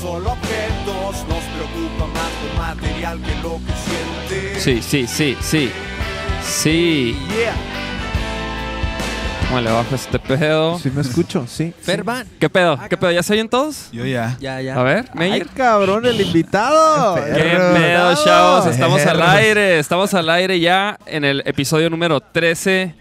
solo objetos, nos preocupa más lo material que lo que siente. Sí, sí, sí, sí. Sí. Yeah. ¿Cómo le bajo este pedo? Sí me escucho, sí. Ferban. ¿Qué pedo? ¿Qué pedo? ¿Ya se oyen todos? Yo ya. Ya, ya. A ver, ¡Ay, Meyer. cabrón, el invitado! ¿Qué pedo, chavos? Estamos al aire. Estamos al aire ya en el episodio número 13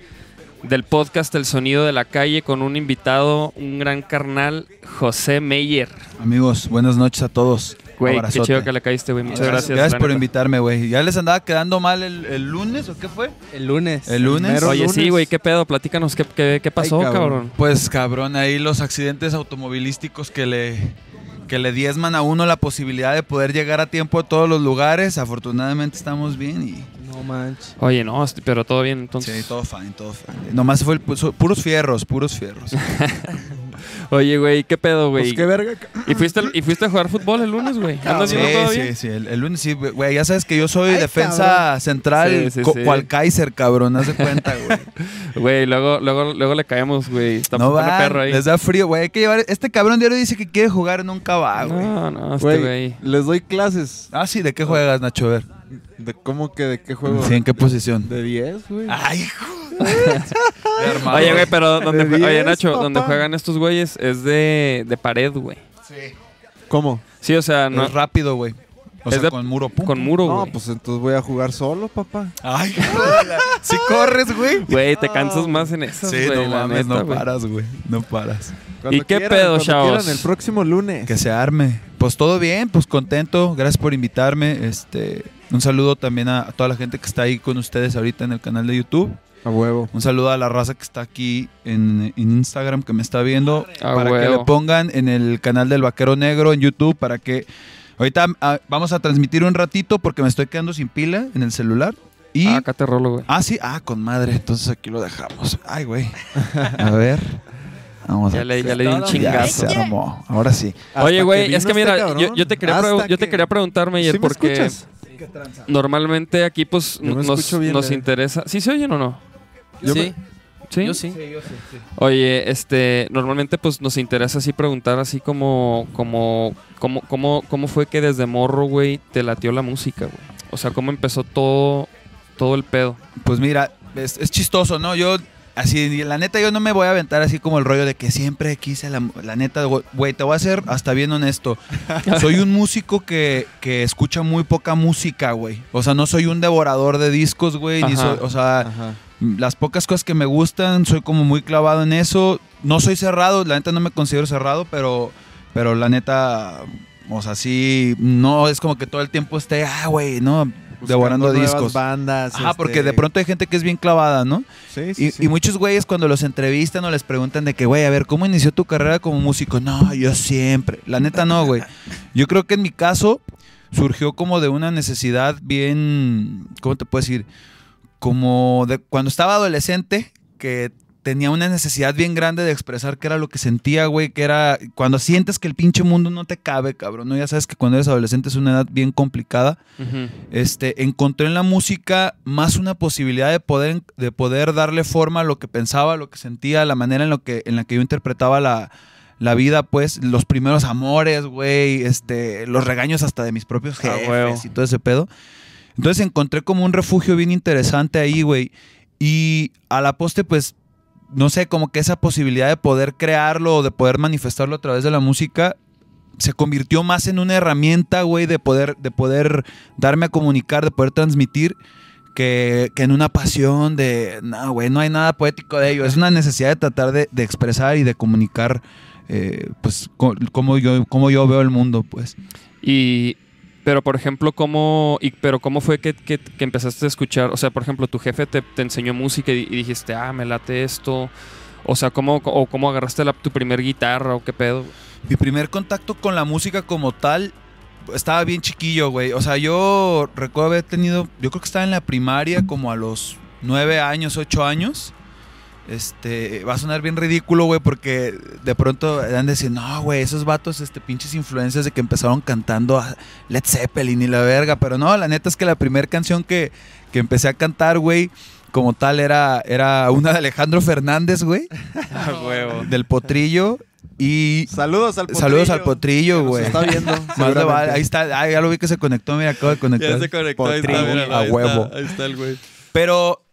del podcast El Sonido de la Calle con un invitado, un gran carnal, José Meyer. Amigos, buenas noches a todos. Güey, qué chido que le caíste, güey. Muchas gracias. Gracias por invitarme, güey. ¿Ya les andaba quedando mal el, el lunes o qué fue? El lunes. El lunes. mero Oye, sí, güey, qué pedo. Platícanos qué, qué, qué pasó, cabrón. cabrón. Pues cabrón, ahí los accidentes automovilísticos que le, que le diezman a uno la posibilidad de poder llegar a tiempo a todos los lugares. Afortunadamente estamos bien y... No manches. Oye, no, pero todo bien entonces. Sí, todo fine, todo fine. Nomás fue el, pu- puros fierros, puros fierros. Oye, güey, qué pedo, güey. Pues qué verga. ¿Y fuiste, ¿Y fuiste a jugar fútbol el lunes, güey? ¿Andas Sí, viendo todo sí, bien? sí, el, el lunes sí, güey. Ya sabes que yo soy Ay, defensa cabrón. central, Sí, sí, co- sí. cual Kaiser, cabrón, haz de cuenta, güey. Güey, luego, luego, luego le caemos, güey. Está no va, perro ahí. les da frío, güey. Hay que llevar. Este cabrón diario dice que quiere jugar, nunca va, güey. No, no, este Güey, güey. les doy clases. Ah, sí, ¿de qué juegas, Nacho? A ver. ¿De cómo que de qué juego? Sí, ¿en qué posición? De 10, güey. Ay, hijo. Oye, güey, pero donde, De oye, 10, Nacho, papá. donde juegan estos güeyes es de, de pared, güey. ¿Cómo? Sí, o sea, no, es rápido, güey. O Es sea, de- con muro, pum. con muro, No, güey. pues entonces voy a jugar solo, papá. Ay, Si corres, güey. Güey, te cansas más en eso, Sí, no mames, neta, no paras, güey. No paras. Cuando ¿Y qué quieran, pedo, cuando chavos? quieran, el próximo lunes. Que se arme. Pues todo bien, pues contento. Gracias por invitarme. Este, un saludo también a, a toda la gente que está ahí con ustedes ahorita en el canal de YouTube. A huevo. Un saludo a la raza que está aquí en, en Instagram que me está viendo. A para que le pongan en el canal del Vaquero Negro en YouTube para que ahorita ah, vamos a transmitir un ratito porque me estoy quedando sin pila en el celular. Y Ah, acá te rolo, güey. Ah, sí, ah, con madre. Entonces aquí lo dejamos. Ay, güey. A ver. Vamos Ya a le, ya le di un chingazo. se armó. Ahora sí. Oye, güey, es que este mira, yo, yo te quería, pregu- yo te que- quería preguntar, Meyer, ¿Sí me porque escuchas? normalmente aquí, pues, nos, bien, nos Leo. interesa. ¿Sí se oyen o no? Yo sí. me- ¿Sí? Yo sí. Oye, este, normalmente pues nos interesa así preguntar así como, como, como, cómo, cómo fue que desde morro, güey, te latió la música, güey. O sea, cómo empezó todo, todo el pedo. Pues mira, es, es chistoso, ¿no? Yo, así, la neta, yo no me voy a aventar así como el rollo de que siempre quise la, la neta, güey, te voy a ser hasta bien honesto. Soy un músico que, que escucha muy poca música, güey. O sea, no soy un devorador de discos, güey. ni Ajá. soy- O sea, Ajá. Las pocas cosas que me gustan, soy como muy clavado en eso. No soy cerrado, la neta no me considero cerrado, pero, pero la neta, o sea, sí, no es como que todo el tiempo esté, ah, güey, no, devorando discos. bandas. Ajá, este- porque de pronto hay gente que es bien clavada, ¿no? Sí, sí, Y, sí. y muchos güeyes cuando los entrevistan o les preguntan de que, güey, a ver, ¿cómo inició tu carrera como músico? No, yo siempre. La neta no, güey. Yo creo que en mi caso surgió como de una necesidad bien, ¿cómo te puedo decir? Como de cuando estaba adolescente, que tenía una necesidad bien grande de expresar qué era lo que sentía, güey, que era cuando sientes que el pinche mundo no te cabe, cabrón, ¿no? Ya sabes que cuando eres adolescente es una edad bien complicada este, encontré en la música más una posibilidad de poder, de poder darle forma a lo que pensaba, a lo que sentía, la manera en, lo que, en la que yo interpretaba la, la vida, pues, los primeros amores, güey, este, los regaños hasta de mis propios Ah, jefes y todo ese pedo. Entonces encontré como un refugio bien interesante ahí, güey. Y a la poste, pues, no sé, como que esa posibilidad de poder crearlo o de poder manifestarlo a través de la música se convirtió más en una herramienta, güey, de poder, de poder darme a comunicar, de poder transmitir, que, que en una pasión de, no, güey, no hay nada poético de ello. Es una necesidad de tratar de, de expresar y de comunicar, eh, pues, cómo yo, cómo yo veo el mundo, pues. Y, pero por ejemplo, ¿cómo, pero cómo fue que, que- empezaste a escuchar? O sea, por ejemplo, tu jefe te, te enseñó música y, dijiste, ah, me late esto. O sea, ¿cómo, o cómo agarraste tu primer guitarra o qué pedo? Mi primer contacto con la música como tal estaba bien chiquillo, güey. O sea, yo recuerdo haber tenido, yo creo que estaba en la primaria como a los nueve años, ocho años. Este, va a sonar bien ridículo, güey, porque de pronto dan de decir, no, güey, esos vatos, este, pinches influencias de que empezaron cantando a Led Zeppelin y la verga. Pero no, la neta es que la primera canción que, que empecé a cantar, güey, como tal, era, era una de Alejandro Fernández, güey, A huevo. del potrillo. Y Saludos al potrillo. saludos al potrillo, güey. está viendo. Más. Ahí está, ah, ya lo vi que se conectó, mira, acabo de conectar. conectó, ahí está, míralo, a ahí está, huevo. Ahí está el güey. Pero,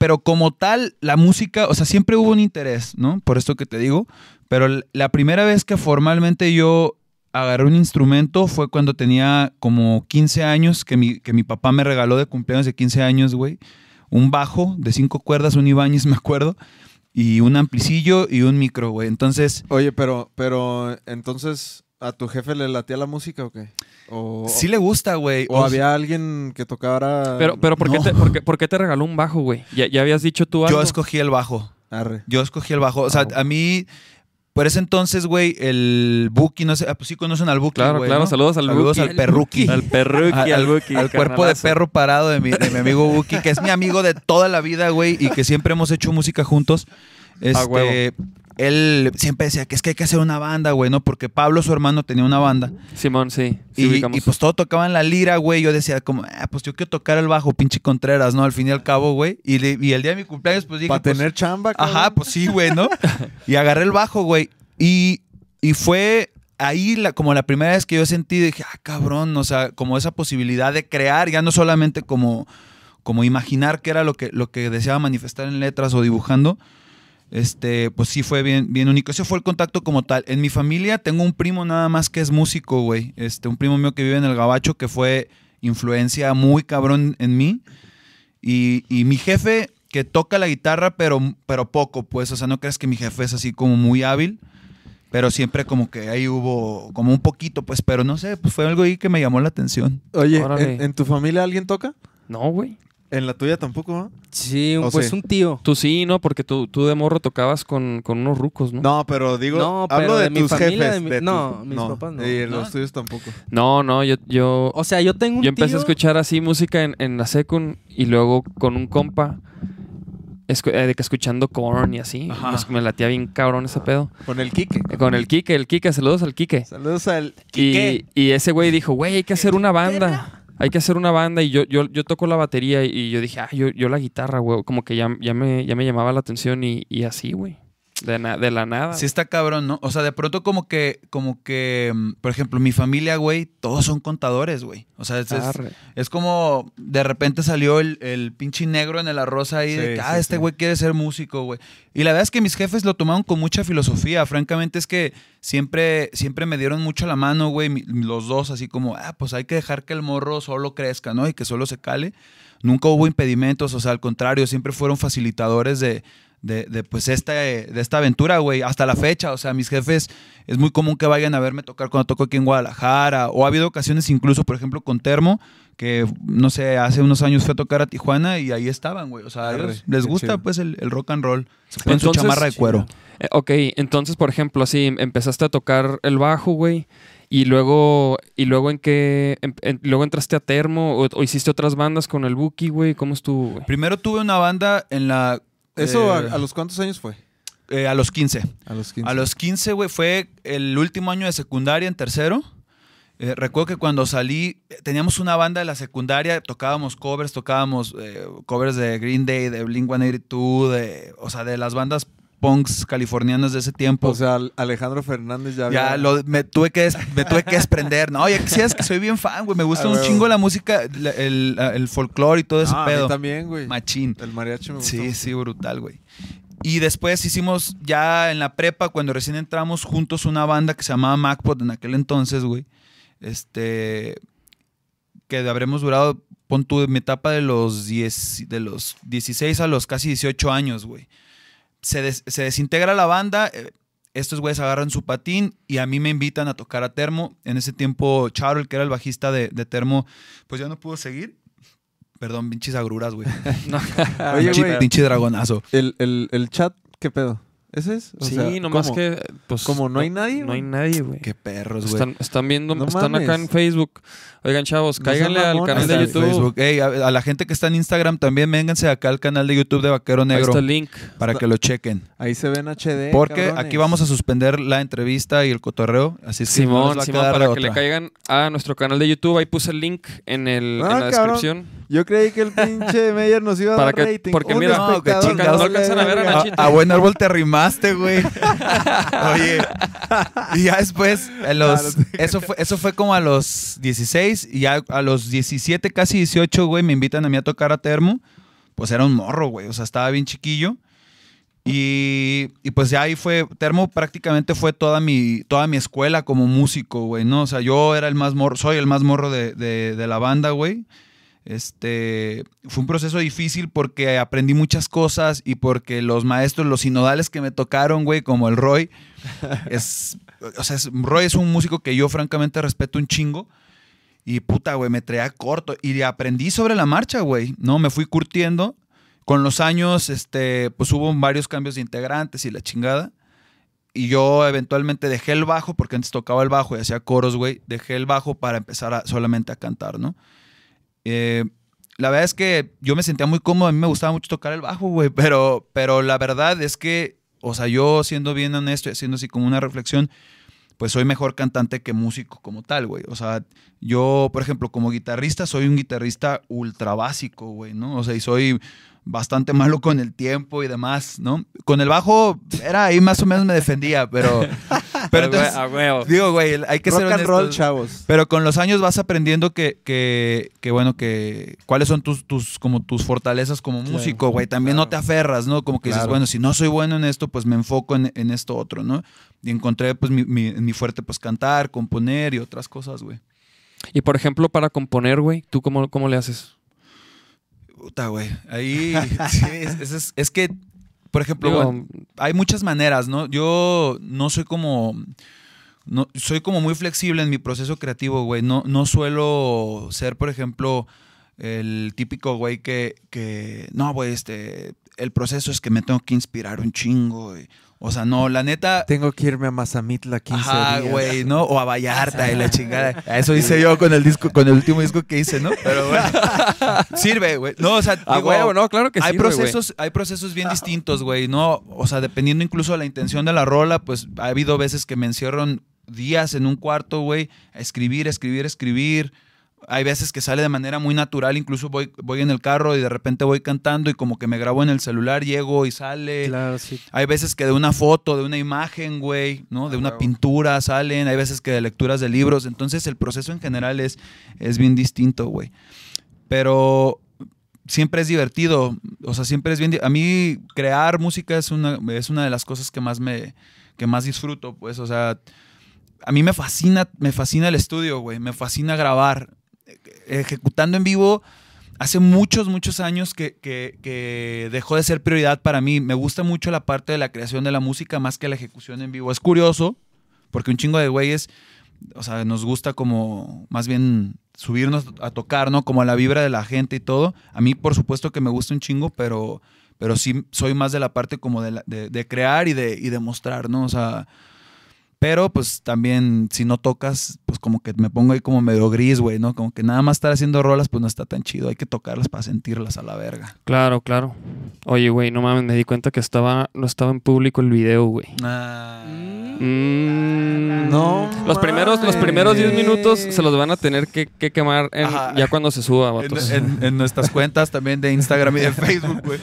pero como tal, la música, o sea, siempre hubo un interés, ¿no? Por esto que te digo. Pero la primera vez que formalmente yo agarré un instrumento fue cuando tenía como 15 años, que mi, que mi papá me regaló de cumpleaños de 15 años, güey. Un bajo de cinco cuerdas, un Ibáñez, me acuerdo. Y un amplicillo y un micro, güey. Entonces, Oye, pero, pero entonces, ¿a tu jefe le latía la música o qué? O, sí le gusta, güey. o O había alguien que tocara. Pero, pero ¿por, qué te, por, qué, por qué te regaló un bajo, güey? ¿Ya, ya habías dicho tú algo? yo escogí el bajo. Arre. Yo escogí el bajo. O sea, Ah. a mí, por ese entonces, güey, el Buki, no sé, ah, pues sí conocen al Buki, Claro, güey, claro. ¿no? Saludos al Saludos Buki. al perruqui. Al perruqui, al, al Buki. al cuerpo de perro parado de mi, de mi amigo Buki, que es mi amigo de toda la vida, güey, y que siempre hemos hecho música juntos. Este, huevo. Él siempre decía que es que hay que hacer una banda, güey, ¿no? Porque Pablo, su hermano, tenía una banda. Simón, sí. sí Y, pues todo tocaban la lira, güey. Yo decía como, ah, pues yo quiero tocar el bajo, pinche Contreras, ¿no? Al fin y al cabo, güey. Y, el día de mi cumpleaños, pues dije, Para pues, tener chamba, Ajá, cabrón. pues sí, güey, ¿no? y agarré el bajo, güey. Y, y fue ahí la, como la primera vez que yo sentí, dije, ah, cabrón, o sea, como esa posibilidad de crear, ya no solamente como, como imaginar qué era lo que, lo que deseaba manifestar en letras o dibujando. Este, pues sí fue bien, bien único. Ese fue el contacto como tal. En mi familia tengo un primo nada más que es músico, güey. Este, un primo mío que vive en el Gabacho que fue influencia muy cabrón en mí. Y, y mi jefe que toca la guitarra, pero, pero poco, pues. O sea, no crees que mi jefe es así como muy hábil. Pero siempre como que ahí hubo como un poquito, pues. Pero no sé, pues fue algo ahí que me llamó la atención. Oye, Órale. ¿en, en tu familia alguien toca? No, güey. En la tuya tampoco, ¿no? Sí, un- ¿O pues sí? un tío. Tú sí, ¿no? Porque tú, tú de morro tocabas con, con unos rucos, ¿no? No, pero digo, No, hablo pero de, de mi tus familia, jefes. de mi- de no, tus- mis papás no. Y ¿No? los tuyos tampoco. No, no, yo, yo, O sea, yo tengo un yo empecé tío- a escuchar así música en, en la secund y luego con un compa escu- eh, de que escuchando Korn y así. Ajá. me latía bien cabrón ese pedo. Con el Kike. Con el Kike, el Kike, saludos al Kike. Saludos al Y, Kike. y ese güey dijo, güey, hay que hacer una banda. Hay que hacer una banda. Y yo, yo, toco la batería y yo dije, ah, yo, yo la guitarra, güey. Como que ya, ya, me, ya me llamaba la atención y, y así, güey. De, na- de la nada. Sí está cabrón, ¿no? O sea, de pronto como que, como que, mm, por ejemplo, mi familia, güey, todos son contadores, güey. O sea, es, es- como de repente salió el, el pinche negro en el arroz ahí de que, ah, sí, este sí. güey quiere ser músico, güey. Y la verdad es que mis jefes lo tomaron con mucha filosofía. Francamente es que siempre, siempre me dieron mucho la mano, güey, los dos, así como, ah, pues hay que dejar que el morro solo crezca, ¿no? Y que solo se cale. Nunca hubo impedimentos, o sea, al contrario, siempre fueron facilitadores de, de, de, pues esta, de esta aventura, güey, hasta la fecha. O sea, mis jefes es muy común que vayan a verme tocar cuando toco aquí en Guadalajara. O ha habido ocasiones incluso, por ejemplo, con Termo, que no sé, hace unos años fui a tocar a Tijuana y ahí estaban, güey. O sea, a Arre, ellos les gusta chido. pues el, el rock and roll. Se ponen su chamarra de cuero. Eh, ok, entonces, por ejemplo, así em- empezaste a tocar el bajo, güey. Y luego, y luego en qué, en- en- luego entraste a Termo o, o hiciste otras bandas con el Buki, güey. ¿Cómo estuvo, güey? Primero tuve una banda en la... ¿Eso eh, a, a los cuántos años fue? eh, a los 15. A los 15. A los 15, güey, fue el último año de secundaria en tercero. Eh, recuerdo que cuando salí, teníamos una banda de la secundaria, tocábamos covers, tocábamos eh, covers de Green Day, de Blink 182, de, o sea, de las bandas punks californianas de ese tiempo. O sea, Al- Alejandro Fernández ya ya había- lo, me, tuve que des- me tuve que desprender. No, ya quisieras que soy bien fan, güey. Me gusta Ah, un chingo la música, la- el, el folclore y todo ese Ah, a mí pedo. también, güey. Machín. El mariachi me gusta. Sí, sí, brutal, güey. Y después hicimos ya en la prepa, cuando recién entramos juntos, una banda que se llamaba MacPod en aquel entonces, güey. Este. Que habremos durado, pon tú, mi etapa de los, 10, de los 16 a los casi 18 años, güey. Se, des- se desintegra la banda, eh, estos güeyes agarran su patín y a mí me invitan a tocar a Termo. En ese tiempo, Charo, el que era el bajista de, de Termo, pues ya no pudo seguir. Perdón, pinches agruras, güey. Oye, pinche, güey. pinche dragonazo. El, el, el chat, ¿qué pedo? ¿Ese es? O sí, sea, nomás ¿cómo? que. Pues, como no hay nadie, No hay nadie, güey. Qué perros, güey. Están, están viendo, No están acá en. Facebook. Oigan, chavos, No cáiganle al canal de YouTube. Facebook. Ey, a, a la gente que está en Instagram también vénganse acá al canal de YouTube de Vaquero Ahí Negro está el link. para que lo chequen. Ahí se ven HD. Porque cabrones. aquí vamos a suspender la entrevista y el cotorreo. Así es que Simón, Simón, para que le caigan a nuestro canal de YouTube. Ahí puse el link en, el, Ah, en la cabrón. descripción. Yo creí que el pinche Meyer nos iba a Para dar que- rating. porque Un mira, No, que espectador chingados. no alcanzan a ver a. Nachito. A, buen árbol te rimaste, güey. Oye. Y ya después, a los, eso, fue, eso fue como a los 16. Y ya a los 17, casi 18, güey, me invitan a mí a tocar a Termo. Pues era un morro, güey. O sea, estaba bien chiquillo. Y, y pues ya ahí fue, Termo prácticamente fue toda mi, toda mi escuela como músico, güey, ¿no? O sea, yo era el más morro, soy el más morro de, de- de la banda, güey. Este, fue un proceso difícil porque aprendí muchas cosas y porque los maestros, los sinodales que me tocaron, güey, como el Roy, es, o sea, es- Roy es un músico que yo francamente respeto un chingo. Y puta, güey, me traía corto. Y aprendí sobre la marcha, güey. No, me fui curtiendo. Con los años, este, pues hubo varios cambios de integrantes y la chingada. Y yo eventualmente dejé el bajo, porque antes tocaba el bajo y hacía coros, güey. Dejé el bajo para empezar a- solamente a cantar, ¿no? Eh, la verdad es que yo me sentía muy cómodo, a mí me gustaba mucho tocar el bajo, güey, pero, pero la verdad es que, o sea, yo siendo bien honesto y haciendo así como una reflexión, pues soy mejor cantante que músico como tal, güey. O sea, yo, por ejemplo, como guitarrista, soy un guitarrista ultra básico, güey, ¿no? O sea, y soy bastante malo con el tiempo y demás, ¿no? Con el bajo era ahí más o menos me defendía, pero... pero entonces, A huevo. digo, güey, hay que Rock ser and roll, chavos. Pero con los años vas aprendiendo que, que, que, bueno, que cuáles son tus, tus, como tus fortalezas como Claro, músico, güey. También no te aferras, ¿no? Como que dices, Claro. bueno, si no soy bueno en esto, pues me enfoco en, en esto otro, ¿no? Y encontré, pues, mi, mi, mi fuerte, pues, cantar, componer y otras cosas, güey. Y por ejemplo, para componer, güey, ¿tú cómo, cómo le haces? Puta, güey. Ahí, sí, es, es- es- es que, por ejemplo, Digo, bueno, hay muchas maneras, ¿no? Yo no soy como. No, soy como muy flexible en mi proceso creativo, güey. No, no suelo ser, por ejemplo, el típico güey que, que. No, güey, este. El proceso es que me tengo que inspirar un chingo, güey. O sea, no, la neta. Tengo que irme a Mazamitla 15 Ajá, días. güey, ¿no? O a Vallarta y la chingada. A Eso hice yo con el disco, con el último disco que hice, ¿no? Pero bueno. Sirve, güey. No, o sea, a digo, huevo, no, claro que sí. hay procesos, hay procesos bien distintos, güey, ¿no? O sea, dependiendo incluso de la intención de la rola, pues ha habido veces que me encierro en días en un cuarto, güey, a escribir, escribir, escribir. Hay veces que sale de manera muy natural, incluso voy, voy en el carro y de repente voy cantando y como que me grabo en el celular, llego y sale. Claro, sí. Hay veces que de una foto, de una imagen, güey, ¿no? De Ah, una huevo. pintura salen, hay veces que de lecturas de libros, entonces el proceso en general es, es bien distinto, güey. Pero siempre es divertido, o sea, siempre es bien... A mí crear música es una, es una de las cosas que más me, que más disfruto, pues, o sea, a mí me fascina, me fascina el estudio, güey, me fascina grabar. Ejecutando en vivo, hace muchos, muchos años que, que- dejó de ser prioridad para mí. Me gusta mucho la parte de la creación de la música más que la ejecución en vivo. Es curioso, porque un chingo de güeyes, o sea, nos gusta como más bien subirnos a tocar, ¿no? Como la vibra de la gente y todo. A mí, por supuesto que me gusta un chingo, pero, pero sí soy más de la parte como de, la- de- de crear y de, y de mostrar, ¿no? O sea, pero pues también si no tocas, pues como que me pongo ahí como medio gris, güey, ¿no? Como que nada más estar haciendo rolas, pues no está tan chido. Hay que tocarlas para sentirlas a la verga. Claro, claro. Oye, güey, no mames, me di cuenta que estaba, no estaba en público el video, güey. Mm. No. Los primeros, los primeros 10 minutos se los van a tener que, que quemar en- ya cuando se suba, En, vatos. en- en nuestras cuentas también de Instagram y de Facebook, güey.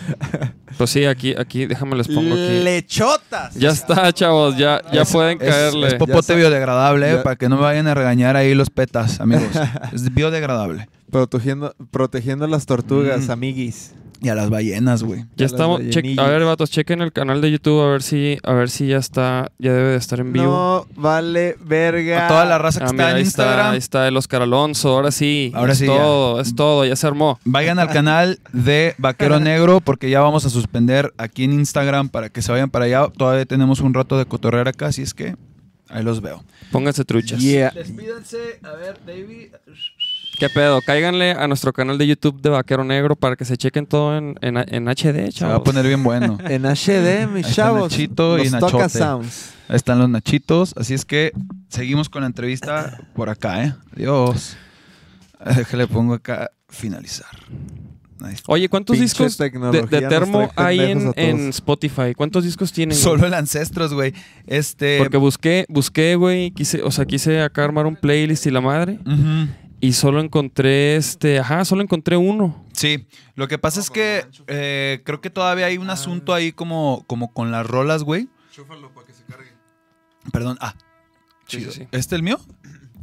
Pues sí, aquí, aquí, déjame les pongo aquí. Lechotas. Ya está, chavos, ya, ya Es- pueden es- caerle. Es, popote biodegradable, eh, ya- para que no me vayan a regañar ahí los petas, amigos. es biodegradable. Protegiendo, protegiendo las tortugas, Mm. amiguis. Y a las ballenas, güey. Ya estamos. che- a ver, vatos, chequen el canal de YouTube a ver si, a ver si ya está, ya debe de estar en vivo. No vale verga. A toda la raza que Ah, está mira, en ahí está, Instagram, ahí está el Oscar Alonso, ahora sí. Ahora es sí, ya. todo, es todo, ya se armó. vayan al canal de Vaquero Negro porque ya vamos a suspender aquí en Instagram para que se vayan para allá. Todavía tenemos un rato de cotorrear acá, así es que ahí los veo. Pónganse truchas. Yeah. Despídanse. A ver, David. ¿Qué pedo? Cáiganle a nuestro canal de YouTube de Vaquero Negro para que se chequen todo en, en, en HD, Se va a chavos. poner bien bueno. En HD, mis Ahí está chavos. Nachito y Los Toca Nachote. Sounds. Ahí están los nachitos. Así es que seguimos con la entrevista por acá, ¿eh? Adiós. Eh, Déjale, pongo acá finalizar. Oye, ¿cuántos Pinche discos de, termo hay en, Spotify? ¿Cuántos discos tienen? güey? Solo el Ancestros, güey. Este. Porque busqué, busqué, güey, quise, o sea, quise acá armar un playlist y la madre. Ujú. Y solo encontré este, ajá, solo encontré uno. Sí, lo que pasa es que eh, creo que todavía hay un asunto ahí como, como con las rolas, güey. Perdón, ah. Chido. sí, sí. ¿Este el mío?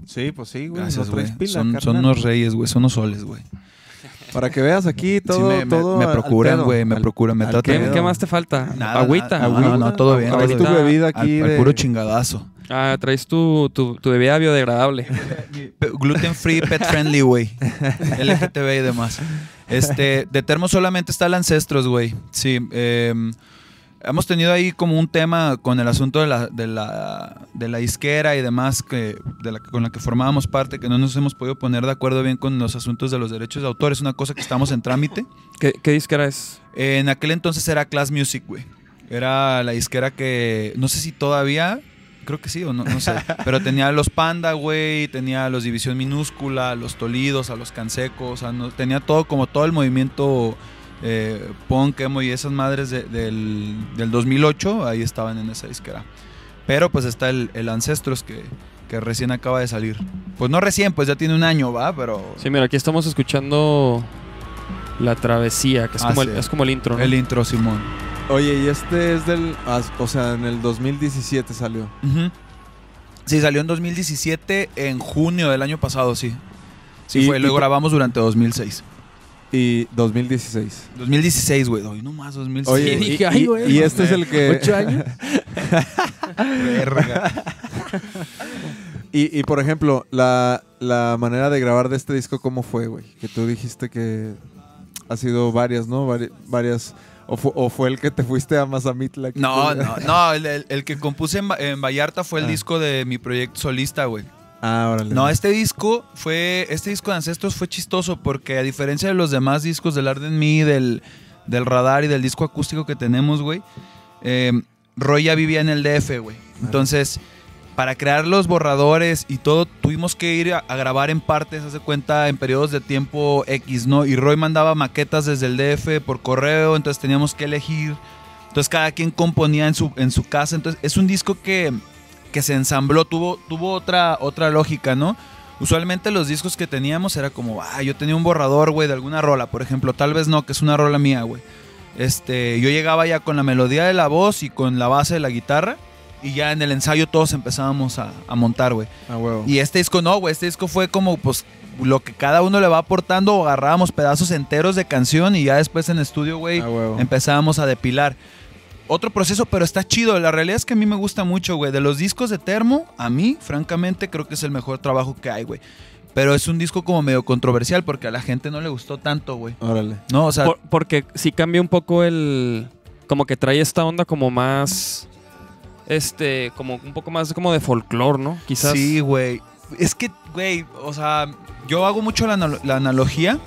Sí, pues sí, güey. Gracias, no güey. pila, Son, son unos reyes, güey. Son unos soles, güey. Para que veas aquí todo, Sí, me, me- todo me procuran, güey. Me Al- procuran, me tratan ¿Qué, más te falta? Nada, Agüita. No, no, todo bien. Traes tu bebida aquí al de... puro chingadazo. Ah, traes tu, tu, tu bebida biodegradable. Gluten free, pet friendly, güey. LGTB y demás. Este, de termo solamente está el Ancestros, güey. Sí. eh, hemos tenido ahí como un tema con el asunto de la, de la, de la disquera y demás que, de la, con la que formábamos parte, que no nos hemos podido poner de acuerdo bien con los asuntos de los derechos de autor. Es una cosa que estamos en trámite. ¿Qué, qué disquera es? En aquel entonces era Class Music, güey. Era la disquera que, no sé si todavía, creo que sí o no, no sé, pero tenía a los Panda, güey, tenía a los División Minúscula, a los Tolidos, a los Cansecos, o sea, no- tenía todo, como todo el movimiento eh, punk, emo y esas madres de- del, del 2008, ahí estaban en esa disquera. Pero pues está el, el Ancestros que, que recién acaba de salir. Pues no recién, pues ya tiene un año, va, pero... Sí, mira, aquí estamos escuchando La Travesía, que es, Ah, como, sí. el, es como el intro, ¿no? El intro, Simón. Oye, y este es del... O sea, en el 2017 salió. Sí, salió en 2017, en junio del año pasado, sí. Sí, Y- fue, lo y- grabamos durante 2006. Y 2016. 2016, güey. Hoy no más, 2006. Oye, Sí, y, dije, ay, y- güey, y no este es el que... ¿Ocho años? Verga. Y, y, por ejemplo, la, la manera de grabar de este disco, ¿cómo fue, güey? Que tú dijiste que ha sido varias, ¿no? Vari- varias... O, fu- o fue el que te fuiste a Mazamitla. No, no, no. El, el- el que compuse en Vallarta fue el Ah. disco de mi proyecto solista, güey. Ah, órale. No, este disco fue. Este disco de Ancestros fue chistoso porque, a diferencia de los demás discos del Arden Me, del, del Radar y del disco acústico que tenemos, güey, eh, Roy ya vivía en el DF, güey. Entonces, para crear los borradores y todo, tuvimos que ir a, a grabar en partes, hace cuenta, en periodos de tiempo X, ¿no? Y Roy mandaba maquetas desde el DF por correo, entonces teníamos que elegir. Entonces, cada quien componía en su, en su casa. Entonces, es un disco que que se ensambló, tuvo, tuvo otra, otra lógica, ¿no? Usualmente los discos que teníamos era como, ah, yo tenía un borrador, güey, de alguna rola, por ejemplo, tal vez no, que es una rola mía, güey. Este, yo llegaba ya con la melodía de la voz y con la base de la guitarra y ya en el ensayo todos empezábamos a, a montar, güey. Ah, huevo. Y este disco no, güey, este disco fue como, pues, lo que cada uno le va aportando o agarrábamos pedazos enteros de canción y ya después en estudio, güey, Ah, empezábamos a depilar. Otro proceso, pero está chido. La realidad es que a mí me gusta mucho, güey. De los discos de Termo, a mí, francamente, creo que es el mejor trabajo que hay, güey. Pero es un disco como medio controversial porque a la gente no le gustó tanto, güey. Órale. No, o sea, Por- porque sí cambia un poco el... Como que trae esta onda como más... Este, como un poco más como de folclore, ¿no? Quizás. sí, güey. Es que, güey, o sea, yo hago mucho la, la analogía.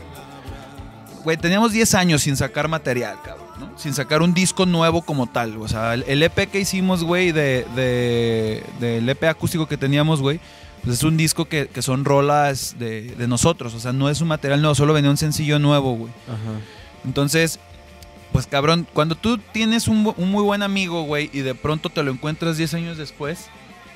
Güey, teníamos 10 años sin sacar material, cabrón, ¿no? Sin sacar un disco nuevo como tal. O sea, el, el EP que hicimos, güey, de, de, del EP acústico que teníamos, güey, pues es un disco que, que son rolas de, de nosotros. O sea, no es un material nuevo, solo venía un sencillo nuevo, güey. Ajá. Entonces, pues cabrón, cuando tú tienes un, muy buen amigo, güey, y de pronto te lo encuentras 10 años después,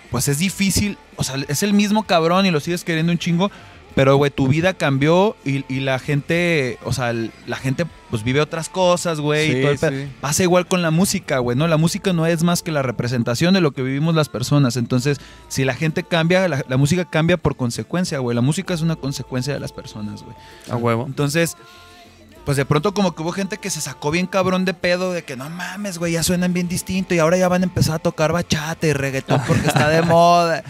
pues es difícil, o sea, es el mismo cabrón y lo sigues queriendo un chingo, pero, güey, tu vida cambió y, y la gente, o sea, la gente pues vive otras cosas, güey. y Sí, todo el pedo. sí. Pasa igual con la música, güey, ¿no? La música no es más que la representación de lo que vivimos las personas. Entonces, si la gente cambia, la, la música cambia por consecuencia, güey. La música es una consecuencia de las personas, güey. A huevo. Entonces, pues de pronto como que hubo gente que se sacó bien cabrón de pedo de que no mames, güey, ya suenan bien distinto y ahora ya van a empezar a tocar bachata y reggaetón porque está de moda.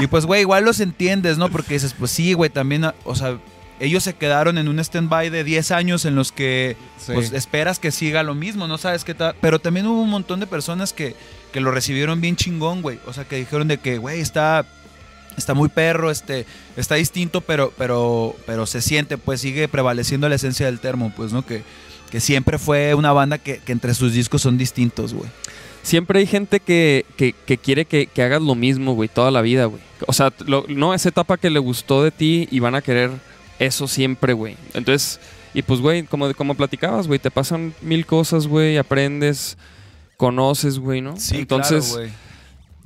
Y pues, güey, igual los entiendes, ¿no? Porque dices, pues sí, güey, también, o sea, ellos se quedaron en un stand-by de 10 años en los que Sí. pues esperas que siga lo mismo, no sabes qué tal. Pero también hubo un montón de personas que, que lo recibieron bien chingón, güey. O sea, que dijeron de que, güey, está, está muy perro, este, está distinto, pero, pero, pero se siente, pues sigue prevaleciendo la esencia del termo, pues, ¿no? Que, que siempre fue una banda que, que entre sus discos son distintos, güey. Siempre hay gente que, que- que quiere que, que hagas lo mismo, güey, toda la vida, güey. O sea, lo- no, esa etapa que le gustó de ti y van a querer eso siempre, güey. Entonces, y pues, güey, como, como platicabas, güey, te pasan mil cosas, güey, aprendes, conoces, güey, ¿no? Entonces, claro,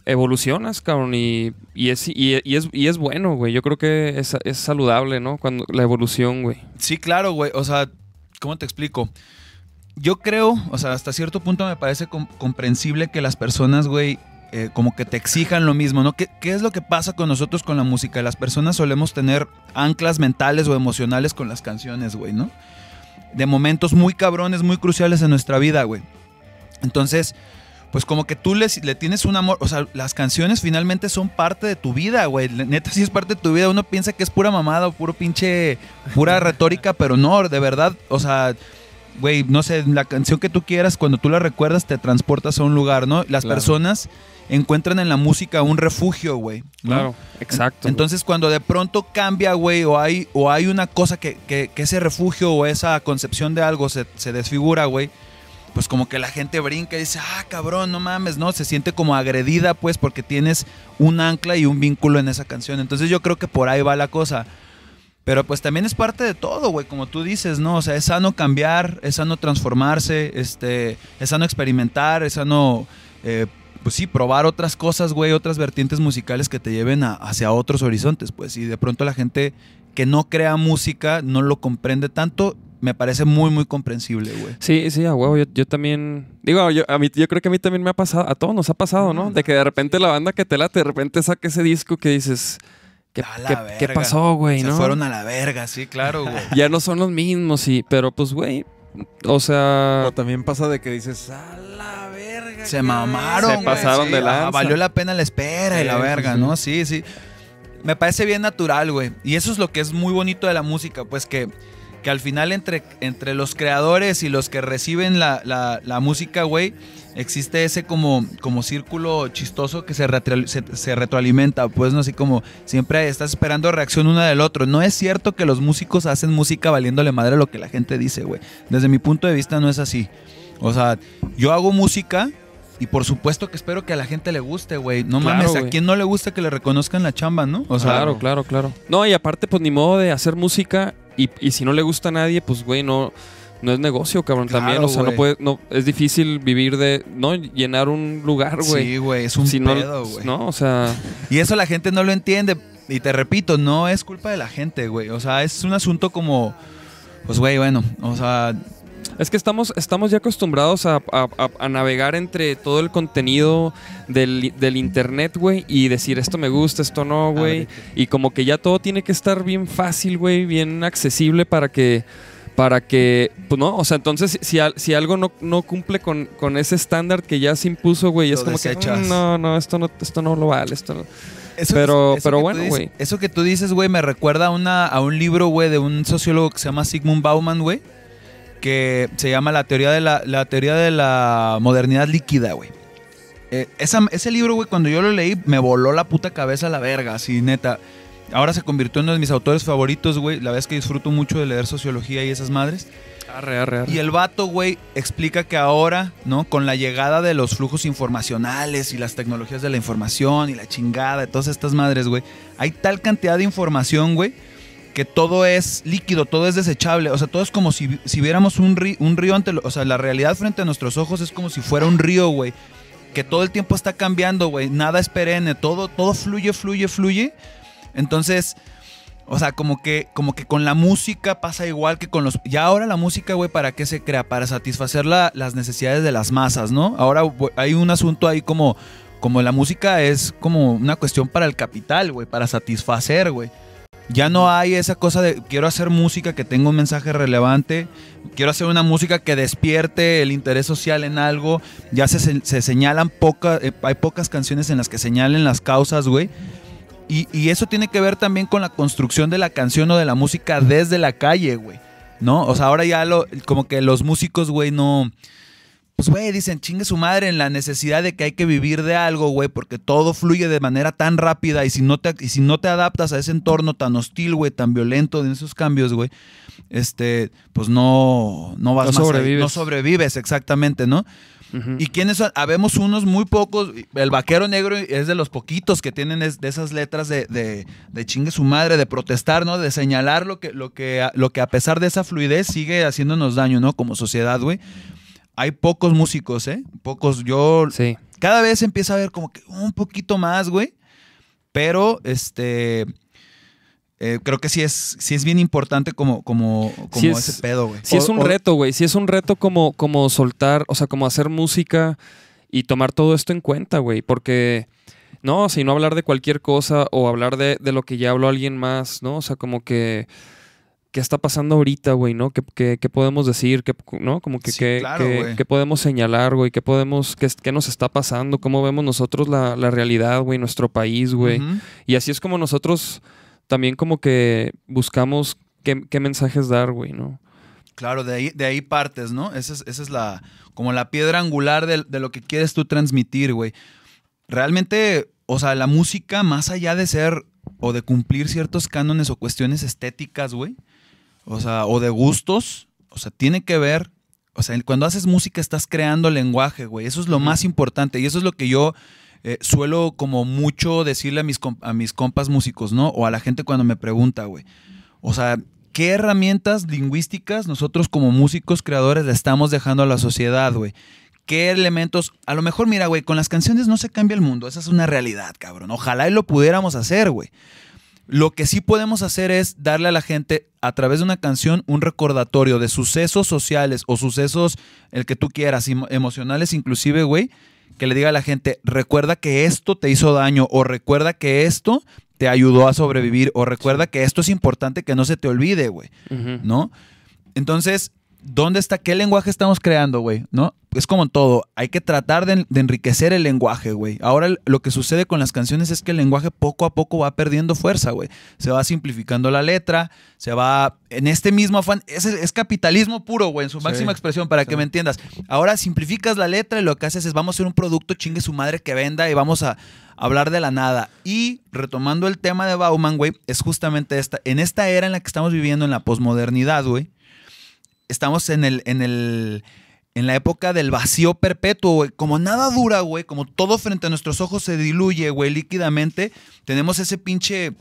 evolucionas, cabrón, y, y, es, y, y es, y es bueno, güey. Yo creo que es, es saludable, ¿no? Cuando la evolución, güey. Sí, claro, güey. O sea, ¿cómo te explico? Yo creo, o sea, hasta cierto punto me parece com- comprensible que las personas, güey, eh, como que te exijan lo mismo, ¿no? ¿Qué, ¿Qué es lo que pasa con nosotros con la música? Las personas solemos tener anclas mentales o emocionales con las canciones, güey, ¿no? De momentos muy cabrones, muy cruciales en nuestra vida, güey. Entonces, pues como que tú les- le tienes un amor, o sea, las canciones finalmente son parte de tu vida, güey. Neta, sí es parte de tu vida. Uno piensa que es pura mamada o puro pinche, pura retórica, pero no, de verdad, o sea, güey, no sé, la canción que tú quieras, cuando tú la recuerdas, te transportas a un lugar, ¿no? Las Claro. personas encuentran en la música un refugio, güey. ¿no? Claro, exacto. güey. Entonces, cuando de pronto cambia, güey, o hay, o hay una cosa que, que- que ese refugio o esa concepción de algo se, se desfigura, güey, pues como que la gente brinca y dice, ah, cabrón, no mames, ¿no? Se siente como agredida, pues, porque tienes un ancla y un vínculo en esa canción. Entonces, yo creo que por ahí va la cosa. Pero pues también es parte de todo, güey, como tú dices, ¿no? O sea, es sano cambiar, es sano transformarse, este, es sano experimentar, es sano, eh, pues sí, probar otras cosas, güey, otras vertientes musicales que te lleven a- hacia otros horizontes, pues. Y de pronto la gente que no crea música no lo comprende tanto, me parece muy, muy comprensible, güey. Sí, sí, a huevo. Yo, yo también. Digo, yo, a mí, yo creo que a mí también me ha pasado. A todos nos ha pasado, ¿no? De que de repente la banda que te late, de repente saca ese disco que dices. ¿Qué, A la qué- verga. qué pasó, güey? Se ¿no? fueron a la verga, sí, claro, güey. Ya no son los mismos, sí. Pero pues, güey. O sea. O también pasa de que dices, a la verga. Se mamaron, Se güey, pasaron sí, de lanza. valió la pena la espera y la verga, sí. ¿no? Sí, sí. Me parece bien natural, güey. Y eso es lo que es muy bonito de la música, pues que, que al final entre, entre los creadores y los que reciben la, la- la música, güey, existe ese como, como círculo chistoso que se, retro- se, se retroalimenta, pues, ¿no? Así como siempre estás esperando reacción una del otro. No es cierto que los músicos hacen música valiéndole madre a lo que la gente dice, güey. Desde mi punto de vista no es así. O sea, yo hago música y por supuesto que espero que a la gente le guste, güey. No Claro, mames, ¿a quién no le gusta que le reconozcan la chamba, no? O sea, claro, claro, claro. No, y aparte, pues ni modo de hacer música. Y, y si no le gusta a nadie, pues, güey, no. No es negocio, cabrón, Claro, también. O sea, no puede, no, es difícil vivir de, no, llenar un lugar, güey. Sí, güey, es un Si pedo, güey. No, o sea, Y eso la gente no lo entiende. Y te repito, no es culpa de la gente, güey. O sea, es un asunto como. Pues, güey, bueno, o sea. Es que estamos, estamos ya acostumbrados a, a- a- a navegar entre todo el contenido del, del internet, güey, y decir esto me gusta, esto no, güey. Y como que ya todo tiene que estar bien fácil, güey, bien accesible para que, para que, pues no, o sea, entonces si, si algo no, no cumple con, con ese estándar que ya se impuso, güey, es como desechas. que, "Mm, no, no, esto no, esto no lo vale, esto no. Eso Pero- eso pero bueno, güey. Eso que tú dices, güey, me recuerda a, una, a un libro, güey, de un sociólogo que se llama Sigmund Bauman, güey. Que se llama La teoría de la, la, teoría de la modernidad líquida, güey. Eh, esa- ese libro, güey, cuando yo lo leí, me voló la puta cabeza a la verga, así, neta. Ahora se convirtió en uno de mis autores favoritos, güey. La verdad es que disfruto mucho de leer sociología y esas madres. Arre, arre, arre. Y el vato, güey, explica que ahora, ¿no? Con la llegada de los flujos informacionales y las tecnologías de la información y la chingada de todas estas madres, güey, hay tal cantidad de información, güey, que todo es líquido, todo es desechable. O sea, todo es como si, si viéramos un, ri- un río ante... lo- o sea, la realidad frente a nuestros ojos es como si fuera un río, güey. Que todo el tiempo está cambiando, güey. Nada es perenne. Todo, todo fluye, fluye, fluye. Entonces... O sea, como que, como que con la música pasa igual que con los... Ya ahora la música, güey, ¿para qué se crea? Para satisfacer la- las necesidades de las masas, ¿no? Ahora hay un asunto ahí como... Como la música es como una cuestión para el capital, güey, para satisfacer, güey. Ya no hay esa cosa de quiero hacer música que tenga un mensaje relevante, quiero hacer una música que despierte el interés social en algo. Ya se, se- se señalan pocas, hay pocas canciones en las que señalen las causas, güey. Y, y eso tiene que ver también con la construcción de la canción o de la música desde la calle, güey. ¿No? O sea, ahora ya lo, como que los músicos, güey, no. pues, güey, dicen, chingue su madre en la necesidad de que hay que vivir de algo, güey, porque todo fluye de manera tan rápida y si no te, y si no te adaptas a ese entorno tan hostil, güey, tan violento en esos cambios, güey, este, pues no, no vas No más ahí. no sobrevives, exactamente, ¿no? Ujú. ¿Y quiénes son? Habemos unos muy pocos. El vaquero negro es de los poquitos que tienen es- de esas letras de, de, de chingue su madre, de protestar, ¿no? De señalar lo que, lo, que, a- lo que a pesar de esa fluidez sigue haciéndonos daño, ¿no? Como sociedad, güey. Hay pocos músicos, ¿eh? Pocos. Yo Sí. cada vez empieza a ver como que un poquito más, güey. Pero, este. Eh, creo que sí es, sí es bien importante como, como, como Sí es- ese pedo, güey. Sí es un o- reto, güey. Sí es un reto como, como soltar, o sea, como hacer música y tomar todo esto en cuenta, güey. Porque, no, si no hablar de cualquier cosa o hablar de, de lo que ya habló alguien más, ¿no? O sea, como que, ¿qué está pasando ahorita, güey, no? ¿Qué, qué- qué podemos decir? ¿Qué, ¿No? Como que, Sí, qué, claro, qué- podemos señalar, güey? ¿Qué podemos, qué, qué nos está pasando? ¿Cómo vemos nosotros la, la realidad, güey? Nuestro país, güey. Y así es como nosotros también como que buscamos qué, qué mensajes dar, güey, ¿no? Claro, de ahí, de ahí partes, ¿no? Esa es, esa es la, como la piedra angular de, de lo que quieres tú transmitir, güey. Realmente, o sea, la música, más allá de ser o de cumplir ciertos cánones o cuestiones estéticas, güey, o sea, o de gustos, o sea, tiene que ver, o sea, cuando haces música estás creando lenguaje, güey. Eso es lo más importante y eso es lo que yo eh, suelo como mucho decirle a mis, a mis compas músicos, ¿no? O a la gente cuando me pregunta, güey. O sea, ¿qué herramientas lingüísticas nosotros como músicos creadores le estamos dejando a la sociedad, güey? ¿Qué elementos? A lo mejor, mira, güey, con las canciones no se cambia el mundo. Esa es una realidad, cabrón. Ojalá y lo pudiéramos hacer, güey. Lo que sí podemos hacer es darle a la gente, a través de una canción, un recordatorio de sucesos sociales o sucesos, el que tú quieras, emo- emocionales inclusive, güey, que le diga a la gente, recuerda que esto te hizo daño o recuerda que esto te ayudó a sobrevivir o recuerda que esto es importante que no se te olvide, güey. ¿no? Entonces, ¿dónde está? ¿Qué lenguaje estamos creando, güey? ¿No? Es como en todo, hay que tratar de, de enriquecer el lenguaje, güey. Ahora lo que sucede con las canciones es que el lenguaje poco a poco va perdiendo fuerza, güey. Se va simplificando la letra, se va en este mismo afán, es, es capitalismo puro, güey, en su Sí, máxima expresión, para sí. que me entiendas. Ahora simplificas la letra y lo que haces es vamos a hacer un producto chingue su madre que venda y vamos a hablar de la nada. Y retomando el tema de Bauman, güey, es justamente esta, en esta era en la que estamos viviendo, en la posmodernidad, güey, estamos en el, en el, en la época del vacío perpetuo, güey. Como nada dura, güey, como todo frente a nuestros ojos se diluye, güey, líquidamente, tenemos ese pinche,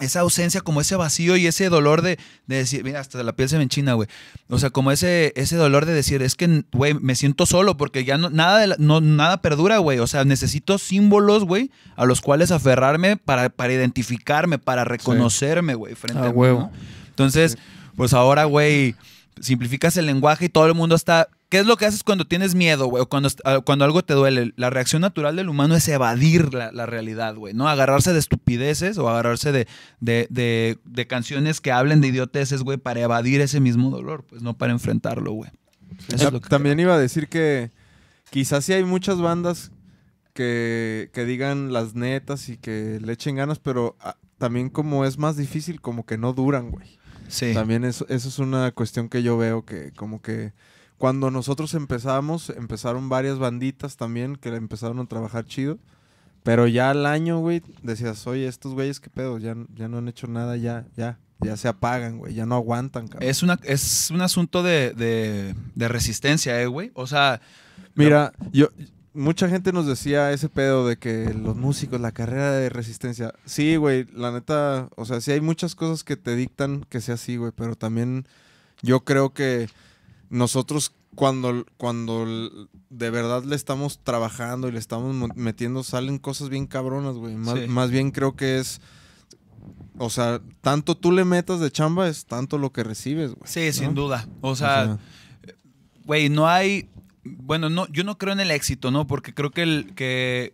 esa ausencia, como ese vacío y ese dolor de, de decir, mira, hasta la piel se me enchina, güey. O sea, como ese, ese dolor de decir, es que, güey, me siento solo porque ya no, nada, de la- no, nada perdura, güey. O sea, necesito símbolos, güey, a los cuales aferrarme para, para identificarme, para reconocerme, güey, frente A a, mí. Entonces, pues ahora, güey, simplificas el lenguaje y todo el mundo está... ¿Qué es lo que haces cuando tienes miedo, güey? O cuando, ah, cuando algo te duele. La reacción natural del humano es evadir la, la realidad, güey, ¿no? Agarrarse de estupideces o agarrarse de, de, de- de canciones que hablen de idioteces, güey, para evadir ese mismo dolor, pues no para enfrentarlo, güey. También iba a decir que quizás sí hay muchas bandas que, que digan las netas y que le echen ganas, pero ah, también como es más difícil, como que no duran, güey. Sí. También eso, eso es una cuestión que yo veo que como que cuando nosotros empezamos, empezaron varias banditas también que empezaron a trabajar chido. Pero ya al año, güey, decías, oye, estos güeyes, ¿qué pedo? Ya, ya no han hecho nada, ya, ya, ya se apagan, güey, ya no aguantan, cabrón. Es, una, es un asunto de, de, de resistencia, eh, güey. O sea, Mira, yo, mucha gente nos decía ese pedo de que los músicos, la carrera de resistencia. Sí, güey, la neta, o sea, sí hay muchas cosas que te dictan que sea así, güey, pero también yo creo que nosotros cuando, cuando de verdad le estamos trabajando y le estamos mo- metiendo, salen cosas bien cabronas, güey. Más, Sí. más bien creo que es, o sea, tanto tú le metas de chamba es tanto lo que recibes, güey. sí, ¿no? sin duda. O O sea, güey, no hay. Bueno, no, yo no creo en el éxito, ¿no? Porque creo que el que.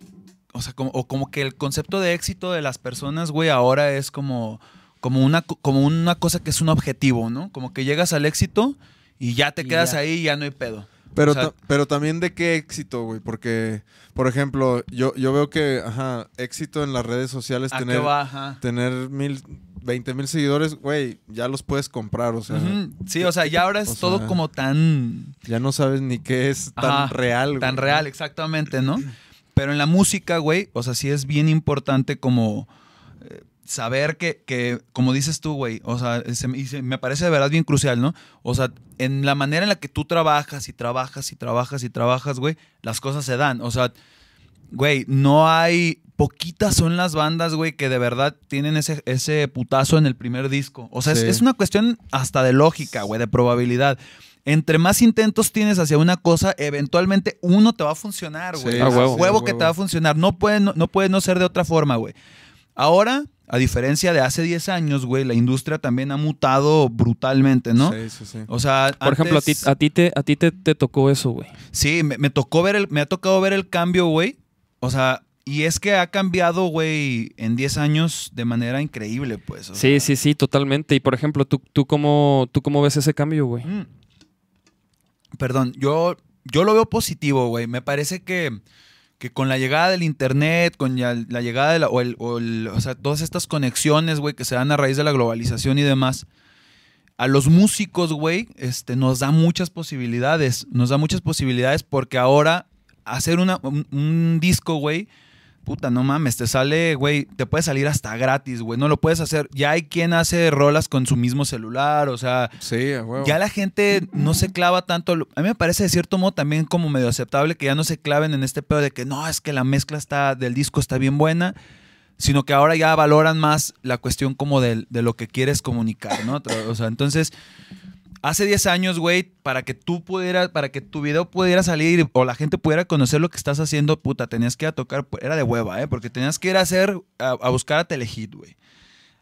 O sea, como, o como que el concepto de éxito de las personas, güey, ahora es como, como, una, co- como una cosa que es un objetivo, ¿no? Como que llegas al éxito y ya te Y quedas ya. ahí y ya no hay pedo. Pero, O sea- ta- pero también de qué éxito, güey. Porque, por ejemplo, yo, yo veo que, ajá, éxito en las redes sociales ¿A tener, qué va? Ajá. tener mil, 20 mil seguidores, güey, ya los puedes comprar, o sea. Sí, o sea, ya ahora es O todo sea, como tan ya no sabes ni qué es tan Ajá, real. Tan güey. real, exactamente, ¿no? Pero en la música, güey, o sea, sí es bien importante como eh, saber que, que, como dices tú, güey, o sea, se y se- me parece de verdad bien crucial, ¿no? O sea, en la manera en la que tú trabajas y trabajas y trabajas y trabajas, güey, las cosas se dan. O sea, güey, no hay... Poquitas son las bandas, güey, que de verdad tienen ese, ese putazo en el primer disco. O sea, es- Sí. es, una cuestión hasta de lógica, güey, de probabilidad. Entre más intentos tienes hacia una cosa, eventualmente uno te va a funcionar, güey. Sí, A a huevo. huevo Sí, que huevo. te va a funcionar. No puede no, no puede no ser de otra forma, güey. Ahora, a diferencia de hace 10 años, güey, la industria también ha mutado brutalmente, ¿no? Sí, sí, sí. O sea, Por ejemplo, a ti, a ti, te, a ti te, te tocó eso, güey. Sí, me, me tocó ver el, me ha tocado ver el cambio, güey. O sea, y es que ha cambiado, güey, en 10 años de manera increíble, pues. Sí, sea. sí, sí, totalmente. Y por ejemplo, ¿tú, tú, cómo, ¿tú cómo ves ese cambio, güey? Mm. Perdón, yo, yo lo veo positivo, güey. Me parece que, que con la llegada del internet, con ya la llegada de la, o, el- o el- o sea, todas estas conexiones, güey, que se dan a raíz de la globalización y demás, a los músicos, güey, este, nos da muchas posibilidades. Nos da muchas posibilidades porque ahora hacer una- un, un disco, güey, puta, no mames, te sale, güey, te puede salir hasta gratis, güey. No lo puedes hacer. Ya hay quien hace rolas con su mismo celular, o sea, Sí, ya la gente no se clava tanto. A mí me parece de cierto modo también como medio aceptable que ya no se claven en este pedo de que no, es que la mezcla está del disco está bien buena, sino que ahora ya valoran más la cuestión como de, lo que quieres comunicar, ¿no? O sea, entonces, hace 10 años, güey, para que tú pudieras, para que tu video pudiera salir o la gente pudiera conocer lo que estás haciendo, puta, tenías que ir a tocar, era de hueva, ¿eh? Porque tenías que ir a hacer, a, a buscar a Telehit, güey.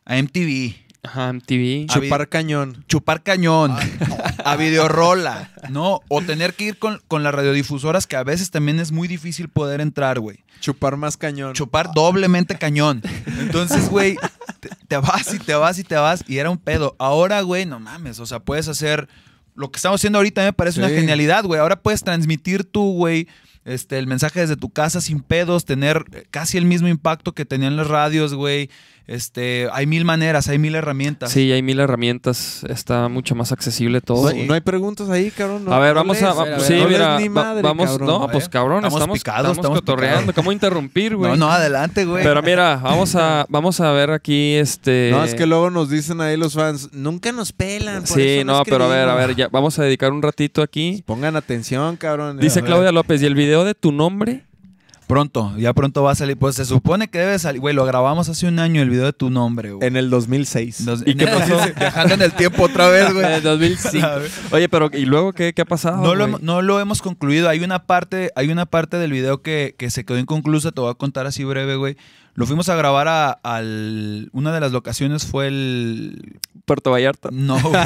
A MTV, Ajá, MTV. Ah, Chupar cañón. chupar cañón, a videorola, ¿no? O tener que ir con, con las radiodifusoras, que a veces también es muy difícil poder entrar, güey. Chupar más cañón. Chupar doblemente cañón. Entonces, güey, te, te vas y te vas y te vas y era un pedo. Ahora, güey, no mames, o sea, puedes hacer lo que estamos haciendo ahorita, me parece una genialidad, güey. Ahora puedes transmitir tú, güey, este, el mensaje desde tu casa sin pedos, tener casi el mismo impacto que tenían las radios, güey. Este, hay mil maneras, hay mil herramientas. Sí, hay mil herramientas. Está mucho más accesible todo. No, hay preguntas ahí, cabrón. no- a ver, vamos a. sí, mira. vamos. No, pues cabrón, estamos estamos, picados, estamos estamos cotorreando. picados. ¿Cómo interrumpir, güey? No, no, adelante, güey. Pero mira, vamos a, vamos a ver aquí este. No, es que luego nos dicen ahí los fans, nunca nos pelan. por Sí, eso no, pero a ver, a escribimos". ver, ya vamos a dedicar un ratito aquí. Pongan atención, cabrón. Dice. Claudia López, ¿y el video de tu nombre? Pronto, ya pronto va a salir. Pues se supone que debe salir. Güey, lo grabamos hace un año el video de tu nombre, güey. En el 2006. Nos- ¿Y en qué el- pasó? Viajando en el tiempo otra vez, güey. En 2005. Oye, pero ¿y luego qué, qué ha pasado? No lo, no lo hemos concluido. Hay una parte, hay una parte del video que, que se quedó inconclusa. Te voy a contar así breve, güey. Lo fuimos a grabar a, al. Una de las locaciones fue el. Puerto Vallarta. No, güey.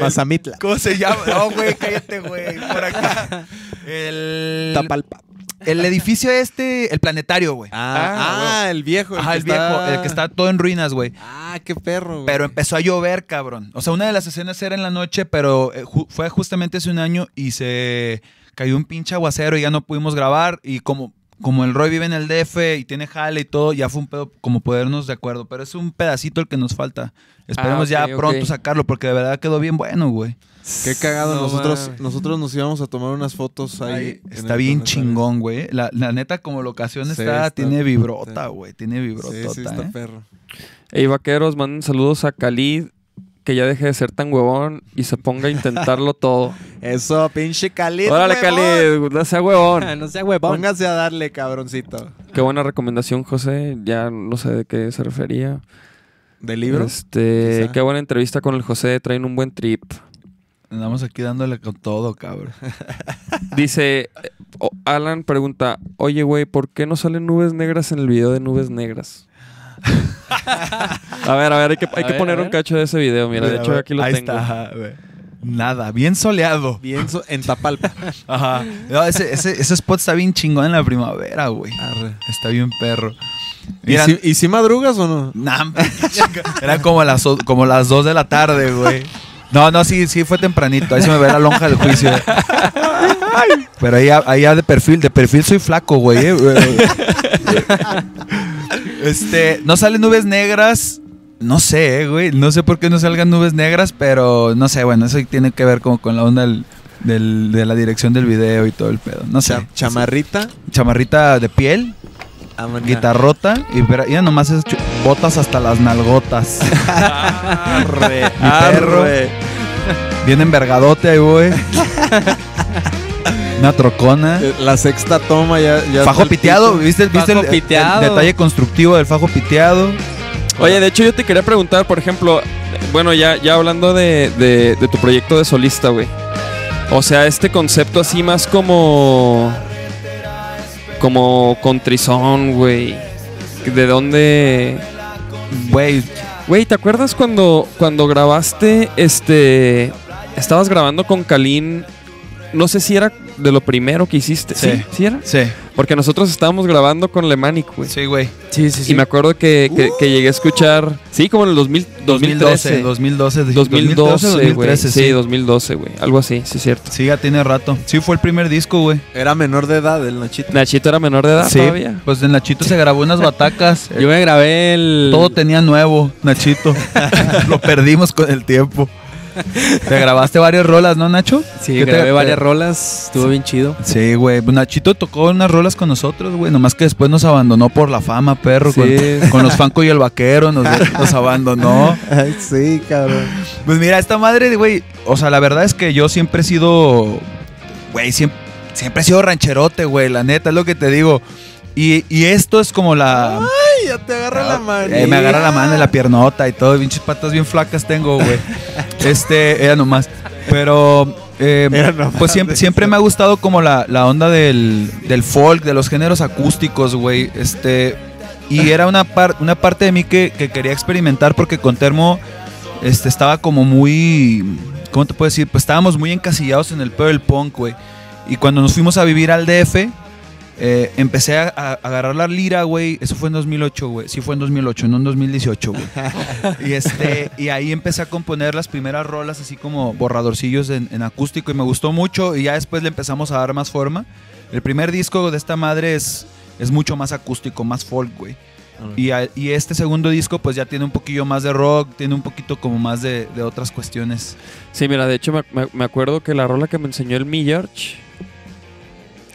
Mazamitla. ¿Cómo se llama? No, güey, cállate, güey. Por acá. El. Tapalpa. El edificio este, el planetario, güey. Ah, ah, el viejo. Ajá, que el viejo, está- el que está todo en ruinas, güey. Ah, qué perro, güey. Pero empezó a llover, cabrón. O sea, una de las escenas era en la noche, pero eh, ju- fue justamente hace un año y se cayó un pinche aguacero y ya no pudimos grabar. Y como, como el Roy vive en el DF y tiene jale y todo, ya fue un pedo como podernos de acuerdo. Pero es un pedacito el que nos falta. Esperemos Ah, ya pronto sacarlo porque de verdad quedó bien bueno, güey. Qué cagado. No nosotros, nosotros nos íbamos a tomar unas fotos ahí. Está bien planetario. chingón, güey. La, la neta, como locación Sí, está, está- tiene vibrota, güey. Tiene vibrotota, Sí, sí, está ¿eh? perro. Ey, vaqueros, manden saludos a Khalid. Que ya deje de ser tan huevón y se ponga a intentarlo todo. Eso, pinche Cali. Órale, Khalid, no sea huevón. no sea huevón. Póngase a darle, cabroncito. Qué buena recomendación, José. Ya no sé de qué se refería. ¿Del libro? Este, Quizá. qué buena entrevista con el José. Traen un buen trip. Andamos aquí dándole con todo, cabrón. Dice, Alan pregunta, oye, güey, ¿por qué no salen nubes negras en el video de nubes negras? a ver, a ver, hay que, hay que ver, poner un cacho de ese video. Mira, de hecho aquí lo Ahí tengo. está, güey. Nada, bien soleado. Bien, so- en Tapalpa. Ajá. No, ese, ese, ese spot está bien chingón en la primavera, güey. Está bien perro. ¿Y, si, ¿Y si madrugas o no? Nah, era como las, como las 2 de la tarde, güey. No, no, sí, sí fue tempranito. Ahí se me ve la lonja del juicio. Pero ahí, ahí de perfil, de perfil soy flaco, güey. eh. Este, no salen nubes negras. No sé, eh, güey. No sé por qué no salgan nubes negras, pero no sé, bueno, eso tiene que ver como con la onda del- del- de la dirección del video y todo el pedo. No sé. Cha- chamarrita. Chamarrita de piel, Vámonos. guitarrota y mira, mira nomás chu- botas hasta las nalgotas. Arre, Mi perro. Bien envergadote ahí, güey. Una trocona. Eh, La sexta toma ya. ya Fajo piteado, piso. ¿viste, viste el, Fajo el- el piteado. detalle constructivo del fajo piteado? Oye, de hecho yo te quería preguntar, por ejemplo, bueno, ya, ya hablando de, de- de tu proyecto de solista, güey. O sea, este concepto así más como... Como con trizón, güey. ¿De dónde...? Güey, Güey, ¿te acuerdas cuando, cuando grabaste, este... Estabas grabando con Kalin... No sé si era de lo primero que hiciste. Sí. ¿Sí? ¿Sí era? sí, Porque nosotros estábamos grabando con Lemanic, güey. sí, güey. Sí, sí, Y me acuerdo que, que- que llegué a escuchar... Sí, como en el 2000, 2012, 2013. 2012, 2012, güey. 2013, Sí, sí. 2012, güey. Algo así, sí, es cierto. Sí, ya tiene rato. Sí, fue el primer disco, güey. Era menor de edad el Nachito. Nachito era menor de edad Sí, todavía. pues en Nachito se grabó unas batacas. Yo me grabé el. Todo tenía nuevo, Nachito. Lo perdimos con el tiempo. Te grabaste varias rolas, ¿no, Nacho? Sí, ¿Qué te- grabé te- varias rolas. Estuvo bien chido. Sí, güey. Pues Nachito tocó unas rolas con nosotros, güey. Nomás que después nos abandonó por la fama, perro. Sí. Con, con los Fanco y el Vaquero nos, nos abandonó. Ay, sí, cabrón. Pues mira, esta madre, güey. O sea, la verdad es que yo siempre he sido. Güey, siempre, siempre he sido rancherote, güey. La neta, es lo que te digo. Y, y esto es como la. Ay, ya te agarra la mano. Eh, me agarra la mano y la piernota y todo. Pinches patas bien flacas tengo, güey. Este, era nomás. Pero. eh, Era nomás, pues siempre, siempre me ha gustado como la, la onda del, del folk, de los géneros acústicos, güey. Este. Y era una, par- una parte de mí que, que quería experimentar porque con Termo este, estaba como muy. ¿Cómo te puedo decir? Pues estábamos muy encasillados en el pedo del punk, güey. Y cuando nos fuimos a vivir al DF, eh, empecé a, a agarrar la lira, güey. Eso fue en 2008, güey. Sí fue en 2008, no en 2018, güey. y, este, y ahí empecé a componer las primeras rolas así como borradorcillos en, en acústico y me gustó mucho y ya después le empezamos a dar más forma. El primer disco de esta madre es, es mucho más acústico, más folk, güey. Y, a- y este segundo disco pues ya tiene un poquillo más de rock, tiene un poquito como más de, de otras cuestiones. Sí, mira, de hecho me, me- me acuerdo que la rola que me enseñó el Mi George.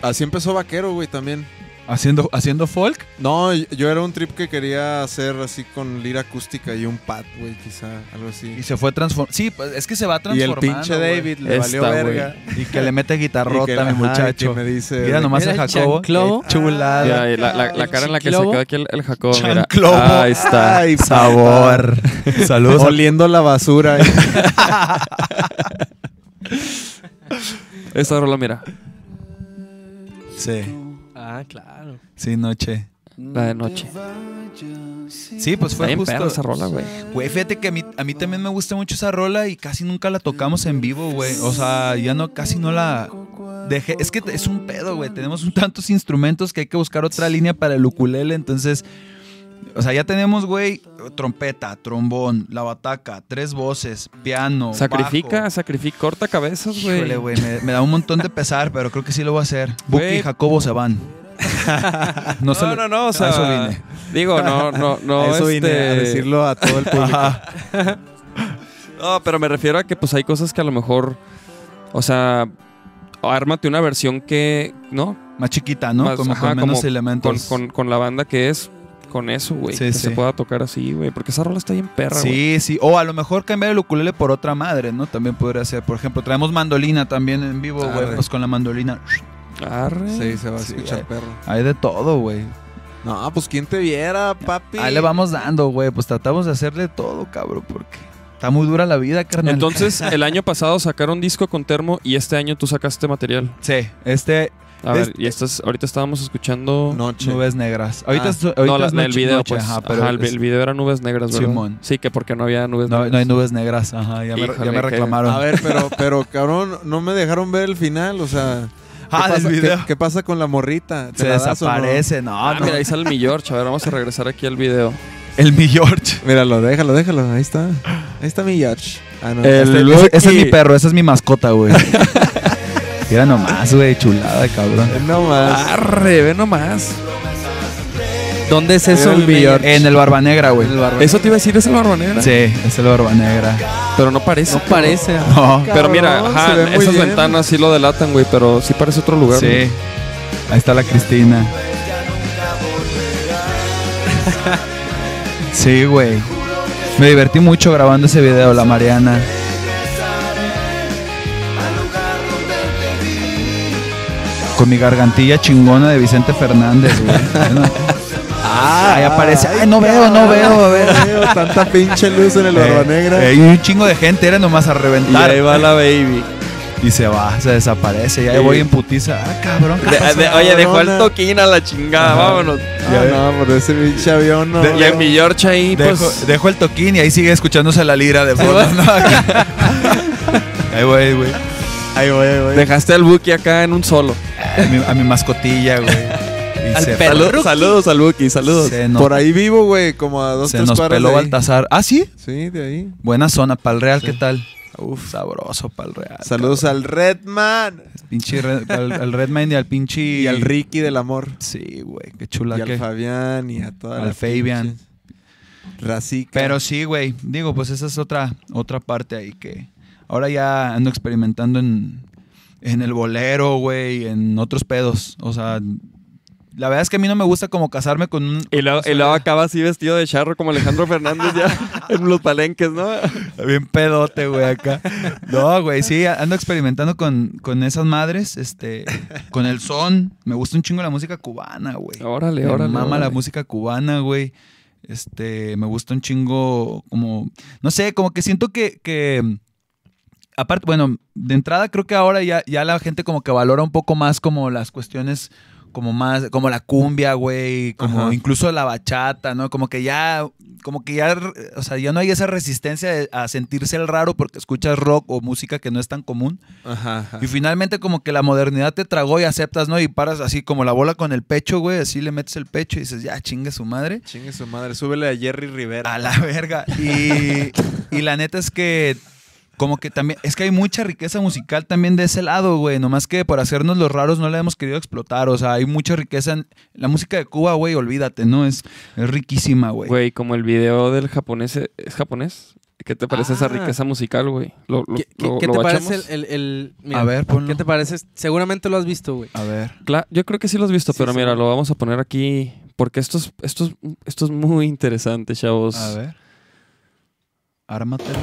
Así empezó Vaquero, güey, también. Haciendo, haciendo folk. No, yo era un trip que quería hacer así con lira acústica y un pad, güey, quizá, algo así. Y se fue transformando. Sí, pues es que se va Y transformando. el pinche. David le Esta, valió güey. verga. Y que le mete guitarrota, Y que- mi muchacho. y que me dice... Mira nomás el el Jacobo. chanclobo. Qué chulada. Mira, y la, la- la el cara en la que se quedó aquí el, el Jacobo, mira. Chanclobo. Ahí está. Ay, Sabor. Saludos. a- Oliendo la basura. Esta rola, mira. Sí. Ah, claro. Sí, noche. La de noche. Sí, pues Está fue bien justo. perra esa rola, güey. Güey, fíjate que a mí, a mí también me gusta mucho esa rola y casi nunca la tocamos en vivo, güey. O sea, ya no, casi no la dejé. Es que es un pedo, güey. Tenemos un tantos instrumentos que hay que buscar otra línea para el ukulele. Entonces, o sea, ya tenemos, güey, trompeta, trombón, la bataca, tres voces, piano. Sacrifica, bajo. sacrifica, corta cabezas, güey. Híjole, güey, me, me da un montón de pesar, pero creo que sí lo voy a hacer. Buki y Jacobo se van. No, No, lo- no, no, o sea, eso vine. Digo, no, no, no, eso vine, a este, decirlo a todo el público. No, pero me refiero a que pues hay cosas que a lo mejor, o sea, ármate una versión que, ¿no? Más chiquita, ¿no? Más, como ajá, con menos como elementos. Con, con- con la banda que es, con eso, güey. Sí, que sí. se pueda tocar así, güey. Porque esa rola está bien perra, güey. Sí, sí. O a lo mejor cambiar el ukulele por otra madre, ¿no? También podría ser. Por ejemplo, traemos mandolina también en vivo, güey. Pues con la mandolina. Arre. Sí, se va a Sí, escuchar güey. perro. Hay de todo, güey. No, pues quién te viera, papi. Ahí le vamos dando, güey. Pues tratamos de hacerle todo, cabrón, porque está muy dura la vida, carnal. Entonces, el año pasado sacaron disco con Termo y este año tú sacaste material. Sí, este. A ver, Este- y estas, ahorita estábamos escuchando. Noche. Nubes negras. Ahorita, Ah. es- ahorita no, la- es la- el noche- video, noche, pues. ajá, Ajá, pero el, es- el video era nubes negras, ¿verdad? Simón. Sí, que porque no había nubes no, negras. no hay nubes negras. Ajá, ya, me, ya reclamaron. A ver, pero, pero cabrón, no me dejaron ver el final, o sea. ¿qué ah, pasa, video. ¿qué, qué pasa con la morrita? ¿Te Se la das o no? desaparece, no, Ah, no. mira, ahí sale mi George. A ver, vamos a regresar aquí al video. El mi George. Míralo, déjalo, déjalo. Ahí está. Ahí está mi George. Ah, no. El- Este- Lucky. ese, ese es mi perro, esa es mi mascota, güey. Mira nomás, güey, chulada, cabrón. No más. Arre, ve nomás. ¿Dónde es eso, George? En el Barba Negra, güey. El Barba Eso te iba a decir, es el Barba Negra. Sí, es el Barba Negra. Pero no parece. No parece. No. Pero mira, Cabrón, ajá, se ve muy esas bien. ventanas sí lo delatan, güey, pero sí parece otro lugar. Sí. güey. Ahí está la Cristina. Sí, güey. Me divertí mucho grabando ese video, la Mariana. Con mi gargantilla chingona de Vicente Fernández, güey. Bueno. Ah, ahí aparece. Ay, no veo, no veo, a ver. Veo tanta pinche luz en el Barba Eh, Negra. eh, y un chingo de gente, era nomás a Y reventar. ahí va la baby. Y se va, se desaparece. Y ahí Sí. voy en putiza. Ah, cabrón. ¿qué De- pasó? de- oye, dejó el toquín a la chingada, Ajá. vámonos. Ah, no, por ese pinche avión no. De- Y en mi George ahí, Dejo, pues. dejo el toquín y ahí sigue escuchándose la lira de fondo. ¿no? ahí voy, güey. Ahí voy, ahí voy. Dejaste al Buki acá en un solo. A mi, a mi mascotilla, güey. Al se, pelo. Salud- saludos al Buki, saludos. nos, Por ahí vivo, güey, como a dos, se tres nos cuadras peló de ahí. Baltasar. Ah, sí. Sí, de ahí. Buena zona, Pal Real, Sí. ¿qué tal? Uf, sabroso, Pal Real. Saludos al Redman Pinche Red- al, al Redman y al pinche. y al Ricky del amor. Sí, güey, qué chula y al. Fabián y a toda Al la Fabian. Racica. Pero sí, güey. Digo, pues esa es otra, otra parte ahí que ahora ya ando experimentando en, en el bolero, güey, en otros pedos. O sea, la verdad es que a mí no me gusta como casarme con un... Y luego, y luego acaba así vestido de charro como Alejandro Fernández ya en los palenques, ¿no? Bien pedote, güey, acá. No, güey, sí, ando experimentando con, con esas madres, este, con el son. Me gusta un chingo la música cubana, güey. Órale, Me órale. mama la música cubana, güey. Este, me gusta un chingo como, no sé, como que siento que, que aparte, bueno, de entrada creo que ahora ya, ya la gente como que valora un poco más como las cuestiones como más, como la cumbia, güey, como Ajá. incluso la bachata, ¿no? Como que ya, como que ya, o sea, ya no hay esa resistencia de- a sentirse el raro porque escuchas rock o música que no es tan común. Ajá, ajá. Y finalmente como que la modernidad te tragó y aceptas, ¿no? Y paras así como la bola con el pecho, güey, así le metes el pecho y dices, ya, chingue su madre. Chingue su madre. Súbele a Jerry Rivera. A la verga. Y, y la neta es que como que también, es que hay mucha riqueza musical también de ese lado, güey. Nomás que por hacernos los raros no la hemos querido explotar. O sea, hay mucha riqueza en la música de Cuba, güey, olvídate, ¿no? Es, es riquísima, güey. Güey, como el video del japonés. ¿Es japonés? ¿Qué te parece esa Ah. riqueza musical, güey? ¿Lo, lo, ¿Qué, qué- lo- qué lo te parece el, el- el- mira, A ver, ponlo. ¿Qué te parece? Seguramente lo has visto, güey. A ver. Cla- yo creo que sí lo has visto, Sí, pero mira, lo vamos a poner aquí porque esto es, esto es, esto es muy interesante, chavos. A ver. Ármatelo.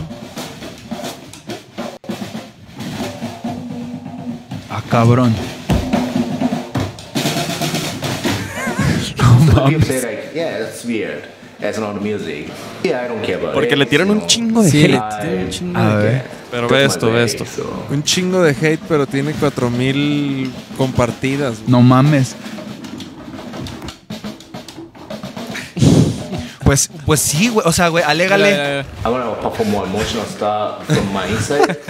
I don't care about Porque it, le tiran un chingo de Sí, hate. le tiene un chingo A de- ver. Pero took ve esto, ve esto. Un chingo de hate, pero tiene 4000 compartidas. güey. No mames. Pues, pues sí, güey. O sea, güey, alégale. Mira, mira, mira. I want to perform more emotional stuff from my inside.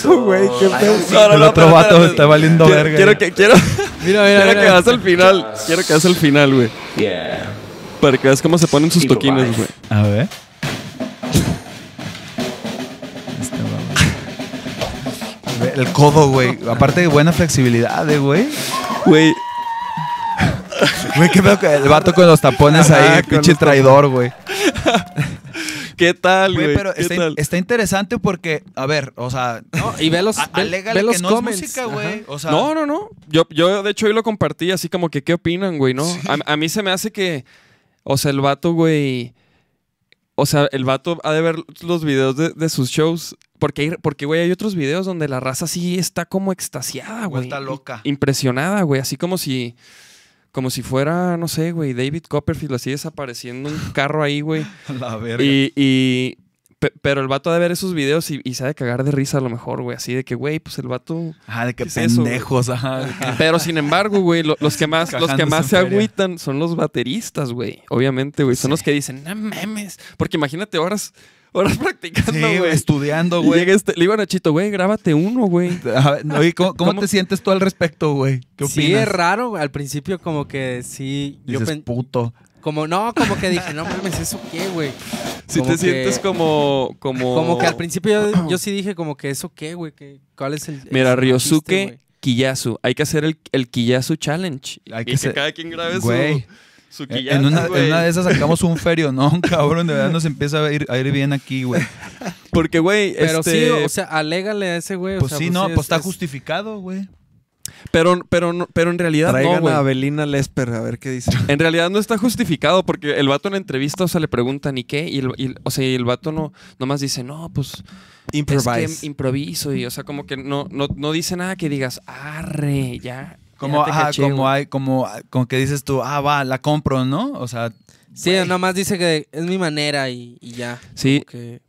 so, Güey, qué pedo. No, no, El no, otro pero vato está valiendo quiero, verga. Quiero que, quiero, Mira, mira, quiero que vas al final. Quiero que vas al final, güey. Yeah. Para que veas cómo se ponen sus toquines, güey. A ver. Este El codo, güey. Aparte de buena flexibilidad, eh, güey. Güey, Güey, qué pedo que el vato con los tapones ahí, pinche traidor, güey. ¿qué tal, Güey, güey? pero ¿Qué está, tal? está interesante porque, a ver, o sea, No, y ve los, a- ve- alégale ve los que no comments. es música, güey. O sea, No, no, no. Yo, yo, de hecho, hoy lo compartí así como que, ¿qué opinan, güey? ¿No? A, a mí se me hace que, o sea, el vato, güey. O sea, el vato ha de ver los videos de, de sus shows. Porque, hay- porque, güey, hay otros videos donde la raza sí está como extasiada, güey. Vuelta loca. Impresionada, güey. Así como si. Como si fuera, no sé, güey, David Copperfield así desapareciendo un carro ahí, güey. la verga. Y, y- pe- pero el vato ha de ver esos videos y, y se ha de cagar de risa a lo mejor, güey. Así de que, güey, pues el vato. Ajá, de que pendejos, ajá. Pero sin embargo, güey, lo- los que más, los que más se feria. agüitan son los bateristas, güey. Obviamente, güey. Son los que dicen, no memes. Porque imagínate horas, horas practicando, Sí, güey. estudiando, Y güey. este, le digo a Nachito, güey, grábate uno, güey. Oye, ¿cómo, cómo ¿Cómo? te sientes tú al respecto, güey? ¿Qué opinas? Sí, es raro. güey. Al principio como que sí... Yo Dices, puto. como, no, como que dije, no mames, ¿eso qué, güey? Si Como te sientes que- como, como... Como que al principio yo, yo sí dije como que eso qué, güey, que cuál es el... Mira, Ryosuke? Kiyasu. Hay que hacer el, el Kiyasu Challenge. Hay y que que ser- cada quien grabe. Güey. Su En en una, en una de esas sacamos un ferio, ¿no? cabrón, de verdad nos empieza a ir, a ir bien aquí, güey. Porque, güey, Pero este, sí, o sea, alégale a ese güey. o Pues sea, sí, no, es- pues está es- justificado, güey. pero, pero, no- pero en realidad Traigan no, güey. a Abelina Lesper a ver qué dice. En realidad no está justificado porque el vato en la entrevista, o sea, le preguntan ¿y qué? Y el, y o sea, y el vato no, nomás dice, no, pues es Improvise. que improviso y, o sea, como que no, no, no dice nada que digas, arre, ya. Como, ajá, caché, como güey". hay, como, como que dices tú, ah, va, la compro, ¿no? O sea, Sí, nada más dice que es mi manera y, y ya. Sí. Que,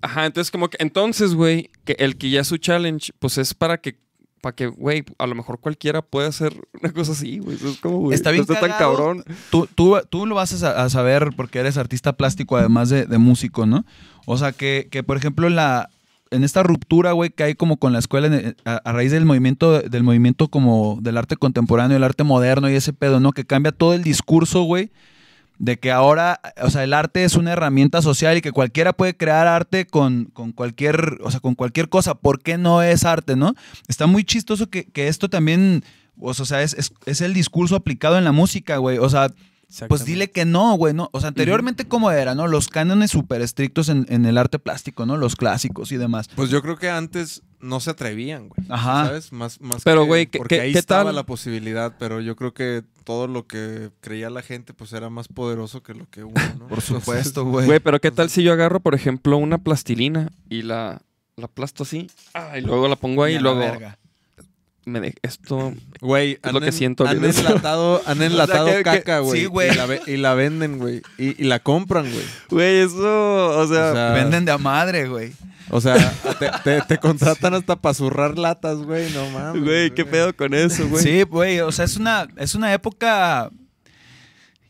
Ajá, entonces como que, entonces, güey, que el que ya es su challenge, pues es para que, para que, güey, a lo mejor cualquiera puede hacer una cosa así, güey. Es como, güey, Está bien no tan cagado. cabrón. tú, tú, tú lo vas a saber porque eres artista plástico además de, de músico, ¿no? O sea, que, que, por ejemplo, la, en esta ruptura, güey, que hay como con la escuela a raíz del movimiento, del movimiento como del arte contemporáneo, el arte moderno y ese pedo, ¿no? Que cambia todo el discurso, güey. De que ahora, o sea, el arte es una herramienta social y que cualquiera puede crear arte con, con cualquier, o sea, con cualquier cosa. ¿Por qué no es arte, no? Está muy chistoso que, que esto también, o sea, es, es, es el discurso aplicado en la música, güey. O sea, pues dile que no, güey, ¿no? O sea, anteriormente, ¿cómo era, no? Los cánones súper estrictos en, en el arte plástico, ¿no? Los clásicos y demás. Pues yo creo que antes no se atrevían, güey. Ajá. ¿Sabes? Más, más Pero, que- güey, ¿qué- porque qué- ahí qué estaba tal? la posibilidad, pero yo creo que todo lo que creía la gente, pues era más poderoso que lo que uno, ¿no? Por supuesto, güey. Güey, pero ¿qué tal si yo agarro, por ejemplo, una plastilina y la, la aplasto así? Ah, y luego la pongo ahí Y y luego verga. Me de- esto... Güey, Es lo han que en- siento Han enlatado, han enlatado que- caca, güey. sí, güey. Y, la ve- y la venden, güey. Y, y la compran, güey. Güey, eso, o sea... O sea, Venden de a madre, güey. O sea, te, te- te contratan hasta para zurrar latas, güey. No mames. Güey, ¿qué pedo con eso, güey? Sí, güey, o sea, es una, es una época,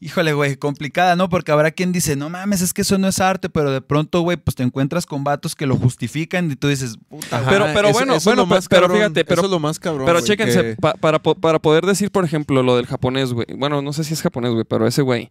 híjole, güey, complicada, ¿no? Porque habrá quien dice, no mames, es que eso no es arte, pero de pronto, güey, pues te encuentras con vatos que lo justifican y tú dices, puta, Ajá, Pero- pero eso- bueno, eso bueno, más pero cabrón, fíjate, pero- Eso es lo más cabrón. Pero güey, chéquense, que- pa- para, para poder decir, por ejemplo, lo del japonés, güey. Bueno, no sé si es japonés, güey, pero ese güey,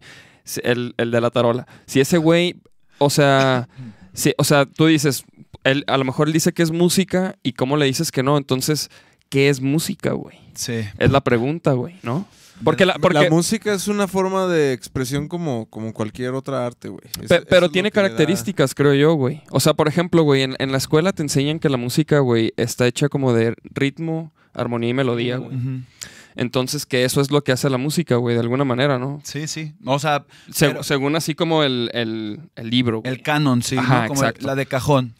el, el de la tarola. Si ese güey, o sea, si, o sea, tú dices, él, a lo mejor él dice que es música y cómo le dices que no. Entonces, ¿qué es música, güey? sí. Es la pregunta, güey, ¿no? Porque la, porque, La música es una forma de expresión como, como cualquier otra arte, güey. Pe- pero tiene da- características, creo yo, güey. O sea, por ejemplo, güey, en, en la escuela te enseñan que la música, güey, está hecha como de ritmo, armonía y melodía, güey. Entonces, que eso es lo que hace la música, güey, de alguna manera, ¿no? Sí, sí. O sea, Se- pero- según así como el, el- el libro, güey. el canon, sí, Ajá, ¿no? Como exacto. la de cajón.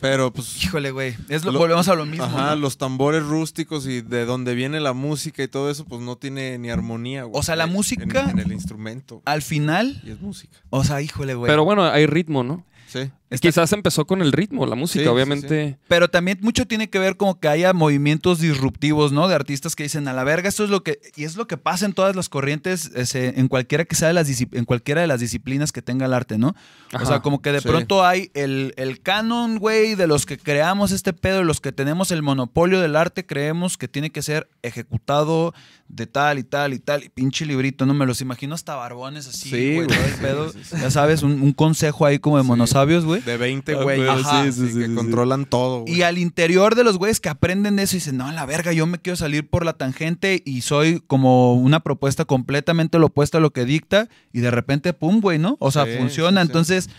Pero pues. Híjole, güey. Es lo, Lo- volvemos a lo mismo. Ajá, ¿no? los tambores rústicos y de donde viene la música y todo eso, pues no tiene ni armonía, güey. O sea, la música- En, en el instrumento. Al final, Y es música. o sea, híjole, güey. Pero bueno, hay ritmo, ¿no? Sí. Está- Quizás empezó con el ritmo, la música, Sí, sí, obviamente. Pero también mucho tiene que ver como que haya movimientos disruptivos, ¿no? De artistas que dicen, a la verga, esto es lo que... Y es lo que pasa en todas las corrientes, ese, en, cualquiera que sea de las en cualquiera de las disciplinas que tenga el arte, ¿no? O sea, como que de sí. pronto hay el, el canon, güey, de los que creamos este pedo, de los que tenemos el monopolio del arte, creemos que tiene que ser ejecutado de tal y tal y tal. Y pinche librito, ¿no? Me los imagino hasta barbones así, Sí, güey, todo el pedo. sí, sí. Ya sabes, un, un consejo ahí como de Sí. Güey. De 20 Ah, güeyes. güey, Ajá, sí, sí, que sí. controlan todo, güey. Y al interior de los güeyes que aprenden de eso y dicen, no, la verga, yo me quiero salir por la tangente y soy como una propuesta completamente lo opuesta a lo que dicta y de repente, pum, güey, ¿no? O sea, Sí, funciona. sí, sí. Entonces,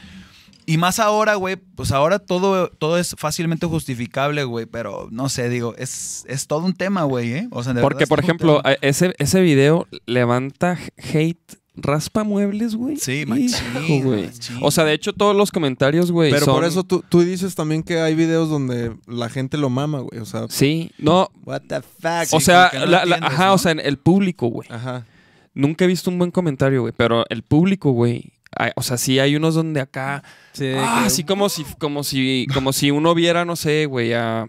y más ahora, güey, pues ahora todo, todo es fácilmente justificable, güey, pero no sé, digo, es, es todo un tema, güey, ¿eh? O sea, de Porque, verdad por ejemplo, a- ese, ese video levanta hate, raspa muebles, güey. Sí, machín, güey. machín. O sea, de hecho, todos los comentarios, güey, Pero son- por eso tú, tú dices también que hay videos donde la gente lo mama, güey. O sea, Sí, no, what the fuck. o Sí, sea, no la- la- ajá, ¿no? o sea, en el público, güey. Ajá. Nunca he visto un buen comentario, güey, pero el público, güey. O sea, sí hay unos donde acá. Sí, Ah, que- así como si, como si, como si uno viera, no sé, güey, a.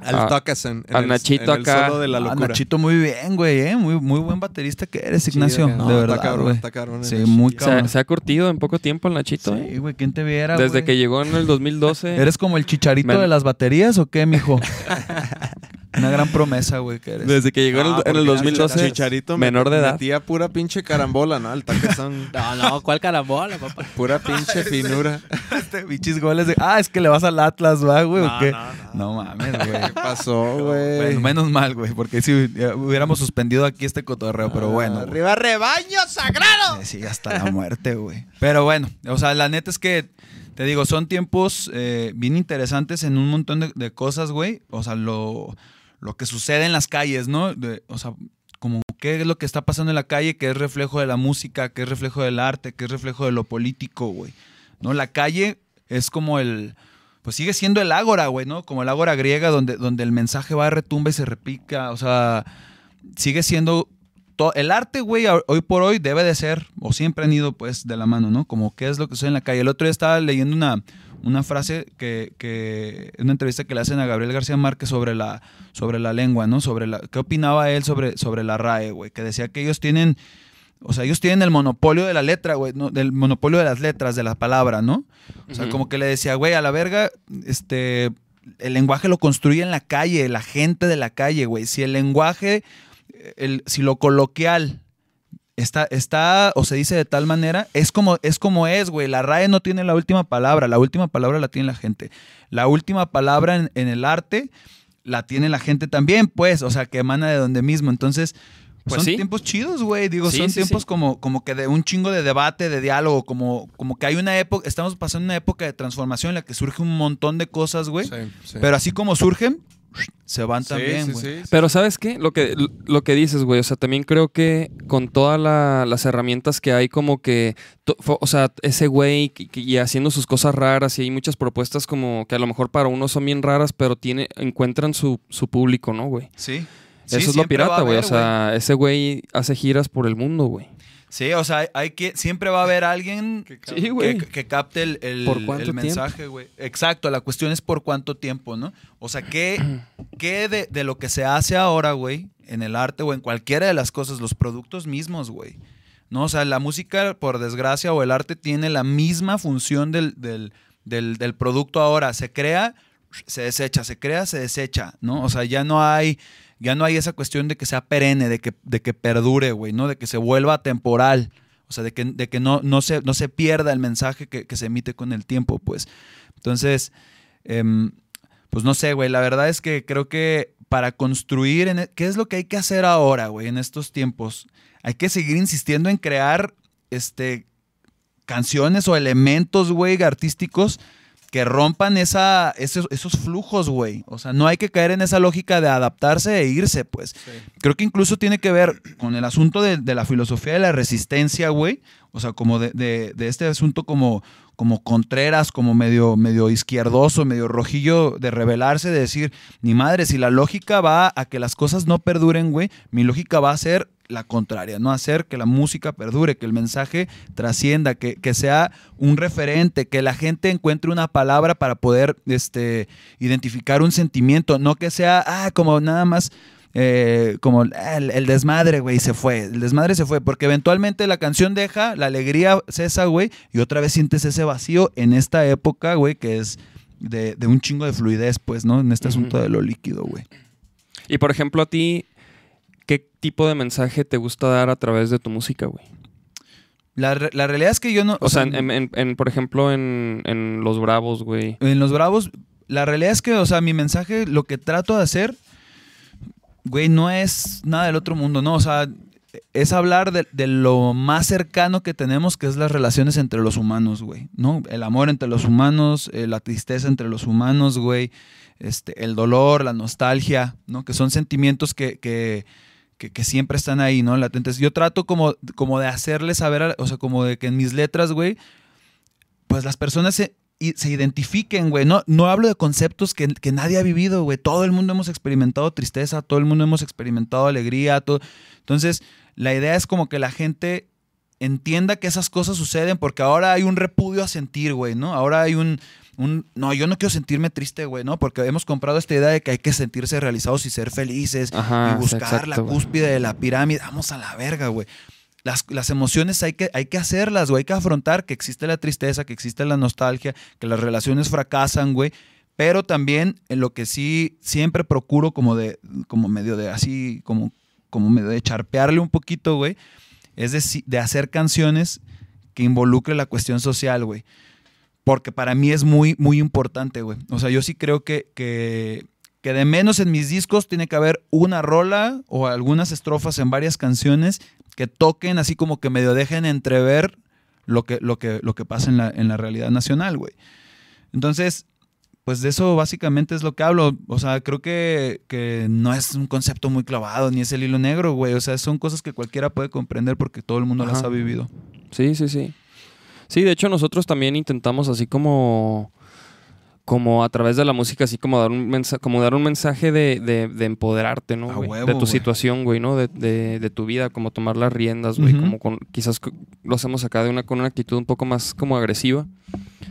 Al Ah, Tuckerson, en al el- Nachito en el acá. solo de la Ah. Nachito, muy bien, güey, ¿eh? Muy, muy buen baterista que eres, Ignacio. No, de está verdad, cabrón, güey. está cabrón. Sí, el muy. Se, cabrón. se ha curtido en poco tiempo el Nachito, ¿eh? Sí, güey, ¿quién te viera, Desde güey? que llegó en el 2012. ¿Eres como el chicharito de las baterías o qué, mijo? Una gran promesa, güey, que eres. Desde que llegó en el- Ah, en el porque 2012. Chicharito menor de edad. Metía pura pinche carambola, ¿no? El Tuckerson. No, no, ¿cuál carambola, papá? pura pinche finura. Este, bichis goles de... Ah, es que le vas al Atlas, ¿va, güey? ¿O No, qué? no, no. No mames, güey. ¿Qué pasó, güey? Bueno, menos mal, güey, porque si hubiéramos suspendido aquí este cotorreo, pero bueno. güey. ¡Arriba, rebaño sagrado! Eh, Sí, hasta la muerte, güey. Pero bueno, o sea, la neta es que, te digo, son tiempos eh, bien interesantes en un montón de, de cosas, güey. O sea, lo, lo que sucede en las calles, ¿no? O sea, como qué es lo que está pasando en la calle, que es reflejo de la música, que es reflejo del arte, que es reflejo de lo político, güey. ¿No? La calle es como el... Pues sigue siendo el ágora, güey, ¿no? Como el ágora griega donde, donde el mensaje va, retumba y se repica. O sea, sigue siendo el arte, güey, hoy por hoy debe de ser, o siempre han ido pues de la mano, ¿no? Como qué es lo que sucede en la calle. El otro día estaba leyendo una, una frase que, que, una entrevista que le hacen a Gabriel García Márquez sobre la, sobre la lengua, ¿no? Sobre la, ¿qué opinaba él sobre, sobre la RAE, güey? Que decía que ellos tienen, o sea, ellos tienen el monopolio de la letra, güey, ¿no? Del monopolio de las letras, de la palabra, ¿no? O sea, como que le decía, güey, a la verga, este, el lenguaje lo construye en la calle, la gente de la calle, güey. Si el lenguaje, el, si lo coloquial está, está o se dice de tal manera, es como es, como es, güey. La RAE no tiene la última palabra, la última palabra la tiene la gente. La última palabra en, en el arte la tiene la gente también, pues, o sea, que emana de donde mismo. Entonces, Pues son sí. tiempos chidos, güey. Digo, Sí, son sí, tiempos sí. Como, como que de un chingo de debate, de diálogo, como, como que hay una época, estamos pasando una época de transformación en la que surge un montón de cosas, güey. Sí, sí. Pero así como surgen, se van Sí, también, sí, güey. sí, sí. Pero ¿sabes qué? Lo que, lo que dices, güey, o sea, también creo que con todas la- las herramientas que hay, como que, to- fo- o sea, ese güey y, y haciendo sus cosas raras y hay muchas propuestas como que a lo mejor para uno son bien raras, pero tiene, encuentran su, su público, ¿no, güey? Sí. Eso es lo pirata, güey. O sea, ese güey hace giras por el mundo, güey. Sí, o sea, hay, que, siempre va a haber alguien Sí, que, capte el, el- ¿Por cuánto el mensaje, güey. Exacto, la cuestión es por cuánto tiempo, ¿no? O sea, ¿qué, qué de, de lo que se hace ahora, güey, en el arte o en cualquiera de las cosas, los productos mismos, güey? ¿No? O sea, la música, por desgracia, o el arte tiene la misma función del, del, del, del producto ahora. Se crea, se desecha, se crea, se desecha, ¿no? O sea, ya no hay, ya no hay esa cuestión de que sea perenne, de que, de que perdure, güey, ¿no? De que se vuelva temporal. O sea, de que, de que no, no, se, no se pierda el mensaje que, que se emite con el tiempo, pues. Entonces, em, pues no sé, güey. La verdad es que creo que para construir, en e- ¿qué es lo que hay que hacer ahora, güey, en estos tiempos? Hay que seguir insistiendo en crear este, canciones o elementos, güey, artísticos que rompan esa, esos, esos flujos, güey. O sea, no hay que caer en esa lógica de adaptarse e irse, pues. Creo que incluso tiene que ver con el asunto de, de la filosofía de la resistencia, güey. O sea, como de, de- de este asunto como, como Contreras, como medio, medio izquierdoso, medio rojillo de rebelarse, de decir, ni madre, si la lógica va a que las cosas no perduren, güey, mi lógica va a ser la contraria, no hacer que la música perdure, que el mensaje trascienda, que, que sea un referente, que la gente encuentre una palabra para poder este, identificar un sentimiento, no que sea, ah, como nada más eh, como el, el desmadre, güey, se fue. El desmadre se fue, porque eventualmente la canción deja, la alegría cesa, güey, y otra vez sientes ese vacío en esta época, güey, que es de, de un chingo de fluidez, pues, ¿no? En este asunto de lo líquido, güey. Y por ejemplo, a ti, ¿qué tipo de mensaje te gusta dar a través de tu música, güey? La, re- la realidad es que yo no. O, sea, en, en- en- por ejemplo, en, en Los Bravos, güey. En los Bravos, la realidad es que, o sea, mi mensaje, lo que trato de hacer, güey, no es nada del otro mundo, ¿no? O sea, es hablar de, de lo más cercano que tenemos, que es las relaciones entre los humanos, güey, ¿no? El amor entre los humanos, eh, la tristeza entre los humanos, güey, este, el dolor, la nostalgia, ¿no? Que son sentimientos que... que que, siempre están ahí, ¿no? Latentes. Yo trato como, como de hacerles saber, o sea, como de que en mis letras, güey, pues las personas se, se identifiquen, güey. No, no hablo de conceptos que, que nadie ha vivido, güey. Todo el mundo hemos experimentado tristeza, todo el mundo hemos experimentado alegría, todo. Entonces, la idea es como que la gente entienda que esas cosas suceden porque ahora hay un repudio a sentir, güey, ¿no? Ahora hay un, un no, yo no quiero sentirme triste, güey, ¿no? Porque hemos comprado esta idea de que hay que sentirse realizados y ser felices Ajá, y buscar exacto, la güey. cúspide de la pirámide. Vamos a la verga, güey. Las, las emociones hay que, hay que hacerlas, güey. Hay que afrontar que existe la tristeza, que existe la nostalgia, que las relaciones fracasan, güey. Pero también en lo que sí siempre procuro como de, como medio de así, como, como medio de charpearle un poquito, güey, es de, de hacer canciones que involucre la cuestión social, güey. Porque para mí es muy, muy importante, güey. O sea, yo sí creo que, que, que de menos en mis discos tiene que haber una rola o algunas estrofas en varias canciones que toquen así como que medio dejen entrever lo que, lo que, lo que pasa en la, en la realidad nacional, güey. Entonces, pues de eso básicamente es lo que hablo. O sea, creo que, que no es un concepto muy clavado, ni es el hilo negro, güey. O sea, son cosas que cualquiera puede comprender porque todo el mundo las ha vivido. Sí, sí, sí. Sí, de hecho nosotros también intentamos así como como a través de la música, así como dar un mensaje, como dar un mensaje de, de- de empoderarte, ¿no? A güey? huevo, de tu güey. situación, güey, ¿no? De, de- de tu vida, como tomar las riendas, güey. Como con, quizás lo hacemos acá de una, con una actitud un poco más como agresiva.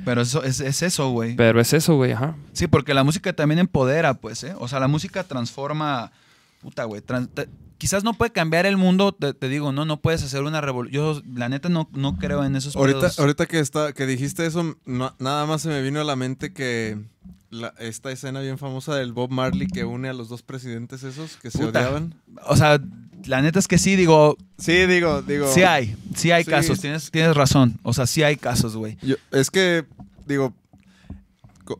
Pero eso es, es eso, güey. Pero es eso, güey, ajá. Sí, porque la música también empodera, pues, ¿eh? O sea, la música transforma. Puta, güey. tran- te- quizás no puede cambiar el mundo, te, te digo, no, no puedes hacer una revolución. Yo, la neta, no, no creo en esos Ahorita, pedos. ahorita que, está, que dijiste eso, no- nada más se me vino a la mente que la- esta escena bien famosa del Bob Marley que une a los dos presidentes esos que se Puta. odiaban. O sea, la neta es que sí, digo, Sí, digo, digo. sí hay, sí hay Sí. casos, tienes, tienes razón. O sea, sí hay casos, güey. Es que, digo,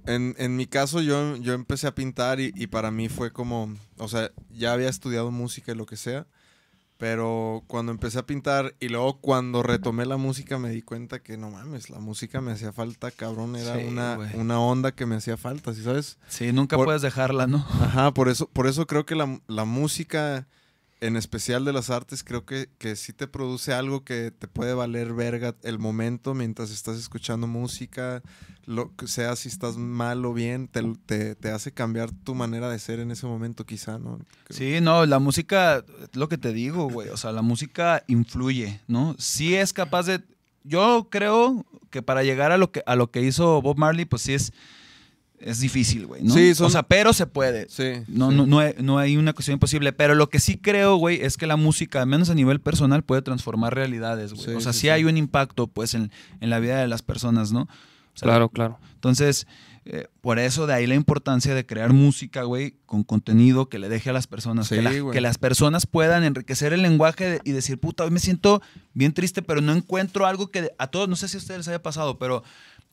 en, en mi caso yo, yo empecé a pintar y, y para mí fue como, o sea, ya había estudiado música y lo que sea, pero cuando empecé a pintar y luego cuando retomé la música me di cuenta que no mames, la música me hacía falta, cabrón, era Sí, una, una onda que me hacía falta, ¿sí sabes? Sí, nunca Por- puedes dejarla, ¿no? Ajá, por eso, por eso creo que la, la música, en especial de las artes, creo que, que sí te produce algo que te puede valer verga el momento mientras estás escuchando música, lo que sea, si estás mal o bien, te, te, te hace cambiar tu manera de ser en ese momento quizá, ¿no? Sí, no, la música, es lo que te digo, güey. O sea, la música influye, ¿no? Sí es capaz de. Yo creo que para llegar a lo que, a lo que hizo Bob Marley, pues sí es, es difícil, güey, ¿no? Sí, son- O sea, pero se puede. Sí. No, sí. no, no, hay, no hay una cuestión imposible. Pero lo que sí creo, güey, es que la música, al menos a nivel personal, puede transformar realidades, güey. Sí, o sea, sí, hay un impacto, pues, en, en la vida de las personas, ¿no? O sea, Claro, claro. entonces, eh, por eso de ahí la importancia de crear música, güey, con contenido que le deje a las personas, que, Sí, la- güey. que las personas puedan enriquecer el lenguaje de- y decir, puta, hoy me siento bien triste, pero no encuentro algo que de- a todos, no sé si a ustedes les haya pasado, pero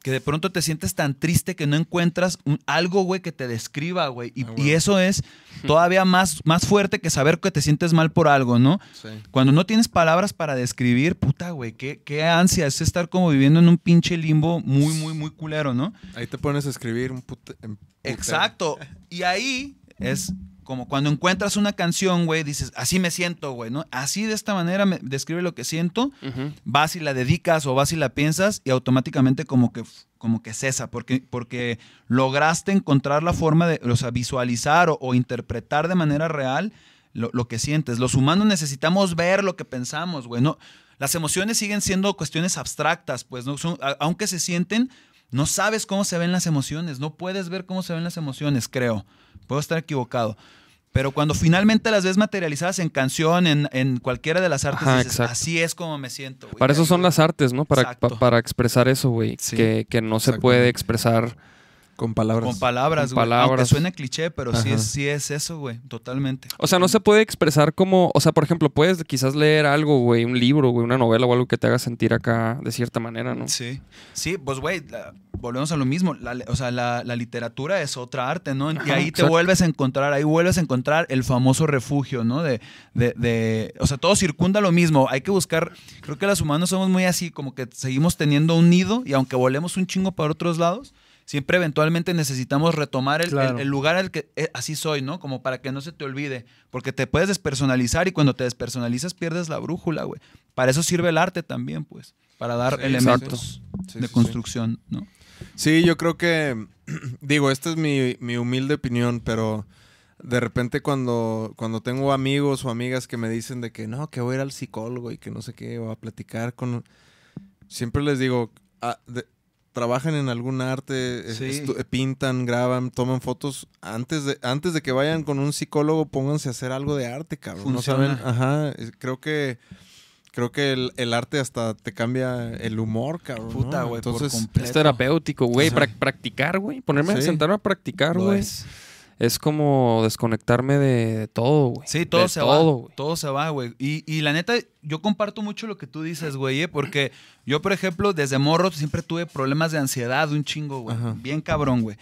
que de pronto te sientes tan triste que no encuentras un- algo, güey, que te describa, güey. Y, Ah, y eso es todavía más, más fuerte que saber que te sientes mal por algo, ¿no? Sí. Cuando no tienes palabras para describir, puta, güey, qué, qué ansia es estar como viviendo en un pinche limbo muy, muy, muy culero, ¿no? Ahí te pones a escribir un putero. Exacto. Y ahí es como cuando encuentras una canción, güey, dices, así me siento, güey, ¿no? Así de esta manera me describe lo que siento, Ujú. vas y la dedicas o vas y la piensas y automáticamente como que, como que cesa, porque, porque lograste encontrar la forma de, o sea, visualizar o, o interpretar de manera real lo, lo que sientes. Los humanos necesitamos ver lo que pensamos, güey, ¿no? Las emociones siguen siendo cuestiones abstractas, pues, ¿no? Son, a- aunque se sienten, no sabes cómo se ven las emociones, no puedes ver cómo se ven las emociones, creo. Puedo estar equivocado. Pero cuando finalmente las ves materializadas en canción, en, en cualquiera de las artes, Ajá, dices, así es como me siento. güey". Para eso son las artes, ¿no? Para, pa- para expresar eso, güey. Sí. Que, que no se puede expresar. Con palabras. Con palabras, güey. Aunque palabras. suene cliché, pero sí es, sí es eso, güey. Totalmente. O sea, no se puede expresar como. O sea, por ejemplo, puedes quizás leer algo, güey, un libro, güey, una novela o algo que te haga sentir acá de cierta manera, ¿no? Sí. Sí, pues, güey, volvemos a lo mismo. La- o sea, la, la literatura es otra arte, ¿no? y Ajá, ahí te exacto. vuelves a encontrar, ahí vuelves a encontrar el famoso refugio, ¿no? De, de, de- o sea, todo circunda lo mismo. Hay que buscar, creo que los humanos somos muy así, como que seguimos teniendo un nido y aunque volemos un chingo para otros lados, siempre eventualmente necesitamos retomar el, Claro. el- el lugar al que eh, así soy, ¿no? Como para que no se te olvide, porque te puedes despersonalizar y cuando te despersonalizas pierdes la brújula, güey. Para eso sirve el arte también, pues, para dar Sí, elementos Sí, de sí, sí. construcción, ¿no? Sí, yo creo que, digo, esta es mi, mi humilde opinión, pero de repente cuando, cuando tengo amigos o amigas que me dicen de que no, que voy a ir al psicólogo y que no sé qué, o a platicar con... Siempre les digo, ah, de- trabajan en algún arte, eh, Sí. eh, pintan, graban, toman fotos. Antes de, antes de que vayan con un psicólogo, pónganse a hacer algo de arte, cabrón. ¿no saben? Ajá, creo que... Creo que el, el arte hasta te cambia el humor, cabrón. ¿no? Puta, güey, por Entonces, completo. Es terapéutico, güey. Practicar, güey. Ponerme a sentarme a practicar, güey. Es como desconectarme de, de todo, güey. Sí, todo De se todo, va. Todo se va, güey. Y, y la neta, yo comparto mucho lo que tú dices, güey, eh, porque yo, por ejemplo, desde morro siempre tuve problemas de ansiedad, un chingo, güey. Bien cabrón, güey.